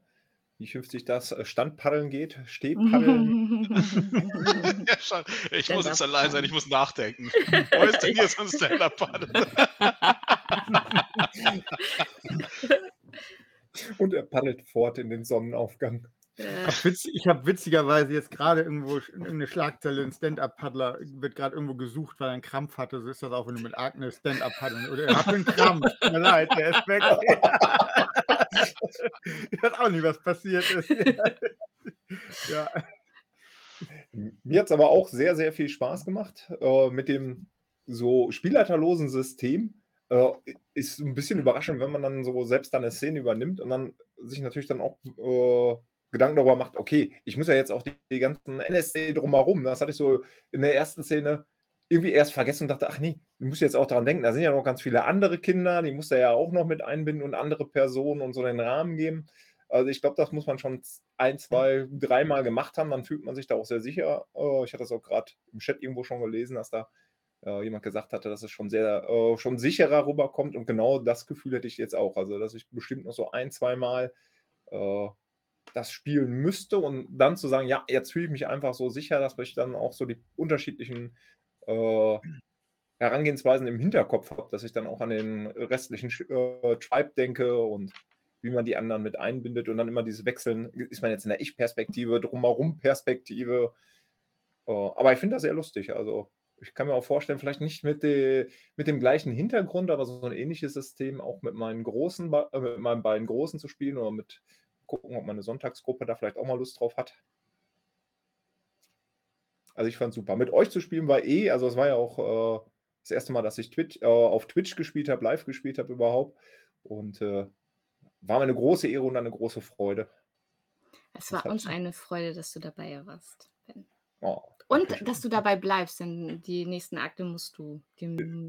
wie schimpft sich das? Äh, Standpaddeln geht? Stehpaddeln? ja, schon. Ich muss jetzt allein sein, ich muss nachdenken. Wo ist denn hier so ein Stand-Up-Paddle? Und er paddelt fort in den Sonnenaufgang. Ich habe witzigerweise jetzt gerade irgendwo eine Schlagzeile, ein Stand-Up-Paddler wird gerade irgendwo gesucht, weil er einen Krampf hatte. So ist das auch, wenn du mit Agnes Stand-Up paddeln. Oder er hat einen Krampf. Tut mir leid, der ist weg. ich weiß auch nicht, was passiert ist. ja. Mir hat es aber auch sehr, sehr viel Spaß gemacht äh, mit dem so spielleiterlosen System. Äh, ist ein bisschen überraschend, wenn man dann so selbst dann eine Szene übernimmt und dann sich natürlich dann auch äh, Gedanken darüber macht, okay, ich muss ja jetzt auch die, die ganzen NSC drumherum. Das hatte ich so in der ersten Szene irgendwie erst vergessen und dachte, ach nee, du musst jetzt auch daran denken, da sind ja noch ganz viele andere Kinder, die muss er ja auch noch mit einbinden und andere Personen und so den Rahmen geben. Also ich glaube, das muss man schon ein, zwei, dreimal gemacht haben, dann fühlt man sich da auch sehr sicher. Äh, ich hatte das auch gerade im Chat irgendwo schon gelesen, dass da äh, jemand gesagt hatte, dass es schon sehr, äh, schon sicherer rüberkommt und genau das Gefühl hätte ich jetzt auch. Also, dass ich bestimmt noch so ein, zwei Mal das spielen müsste und dann zu sagen, ja, jetzt fühle ich mich einfach so sicher, dass ich dann auch so die unterschiedlichen äh, Herangehensweisen im Hinterkopf habe, dass ich dann auch an den restlichen äh, Tribe denke und wie man die anderen mit einbindet und dann immer dieses Wechseln, ist man jetzt in der Ich-Perspektive, Drumherum-Perspektive. Äh, aber ich finde das sehr lustig. Also ich kann mir auch vorstellen, vielleicht nicht mit, de, mit dem gleichen Hintergrund, aber so ein ähnliches System auch mit meinen großen, äh, mit meinen beiden Großen zu spielen oder mit gucken, ob meine Sonntagsgruppe da vielleicht auch mal Lust drauf hat. Also ich fand super. Mit euch zu spielen war eh, also es war ja auch äh, das erste Mal, dass ich Twitch, äh, auf Twitch gespielt habe, live gespielt habe überhaupt. Und äh, war mir eine große Ehre und eine große Freude. Es war uns eine Freude, dass du dabei warst, Ben. Oh, und dass du dabei bleibst, denn die nächsten Akte musst du,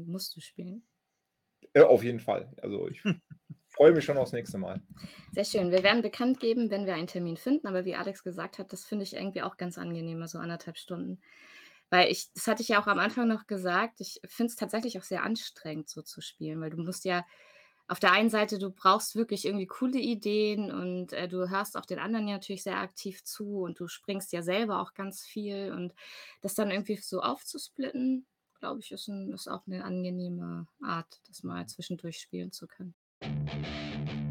musst du spielen. Ja, auf jeden Fall. Also ich freue mich schon aufs nächste Mal. Sehr schön. Wir werden bekannt geben, wenn wir einen Termin finden. Aber wie Alex gesagt hat, das finde ich irgendwie auch ganz angenehm, so anderthalb Stunden. Weil ich, das hatte ich ja auch am Anfang noch gesagt, ich finde es tatsächlich auch sehr anstrengend, so zu spielen, weil du musst ja auf der einen Seite, du brauchst wirklich irgendwie coole Ideen und äh, du hörst auch den anderen ja natürlich sehr aktiv zu und du springst ja selber auch ganz viel und das dann irgendwie so aufzusplitten, glaube ich, ist, ein, ist auch eine angenehme Art, das mal zwischendurch spielen zu können. Thank you.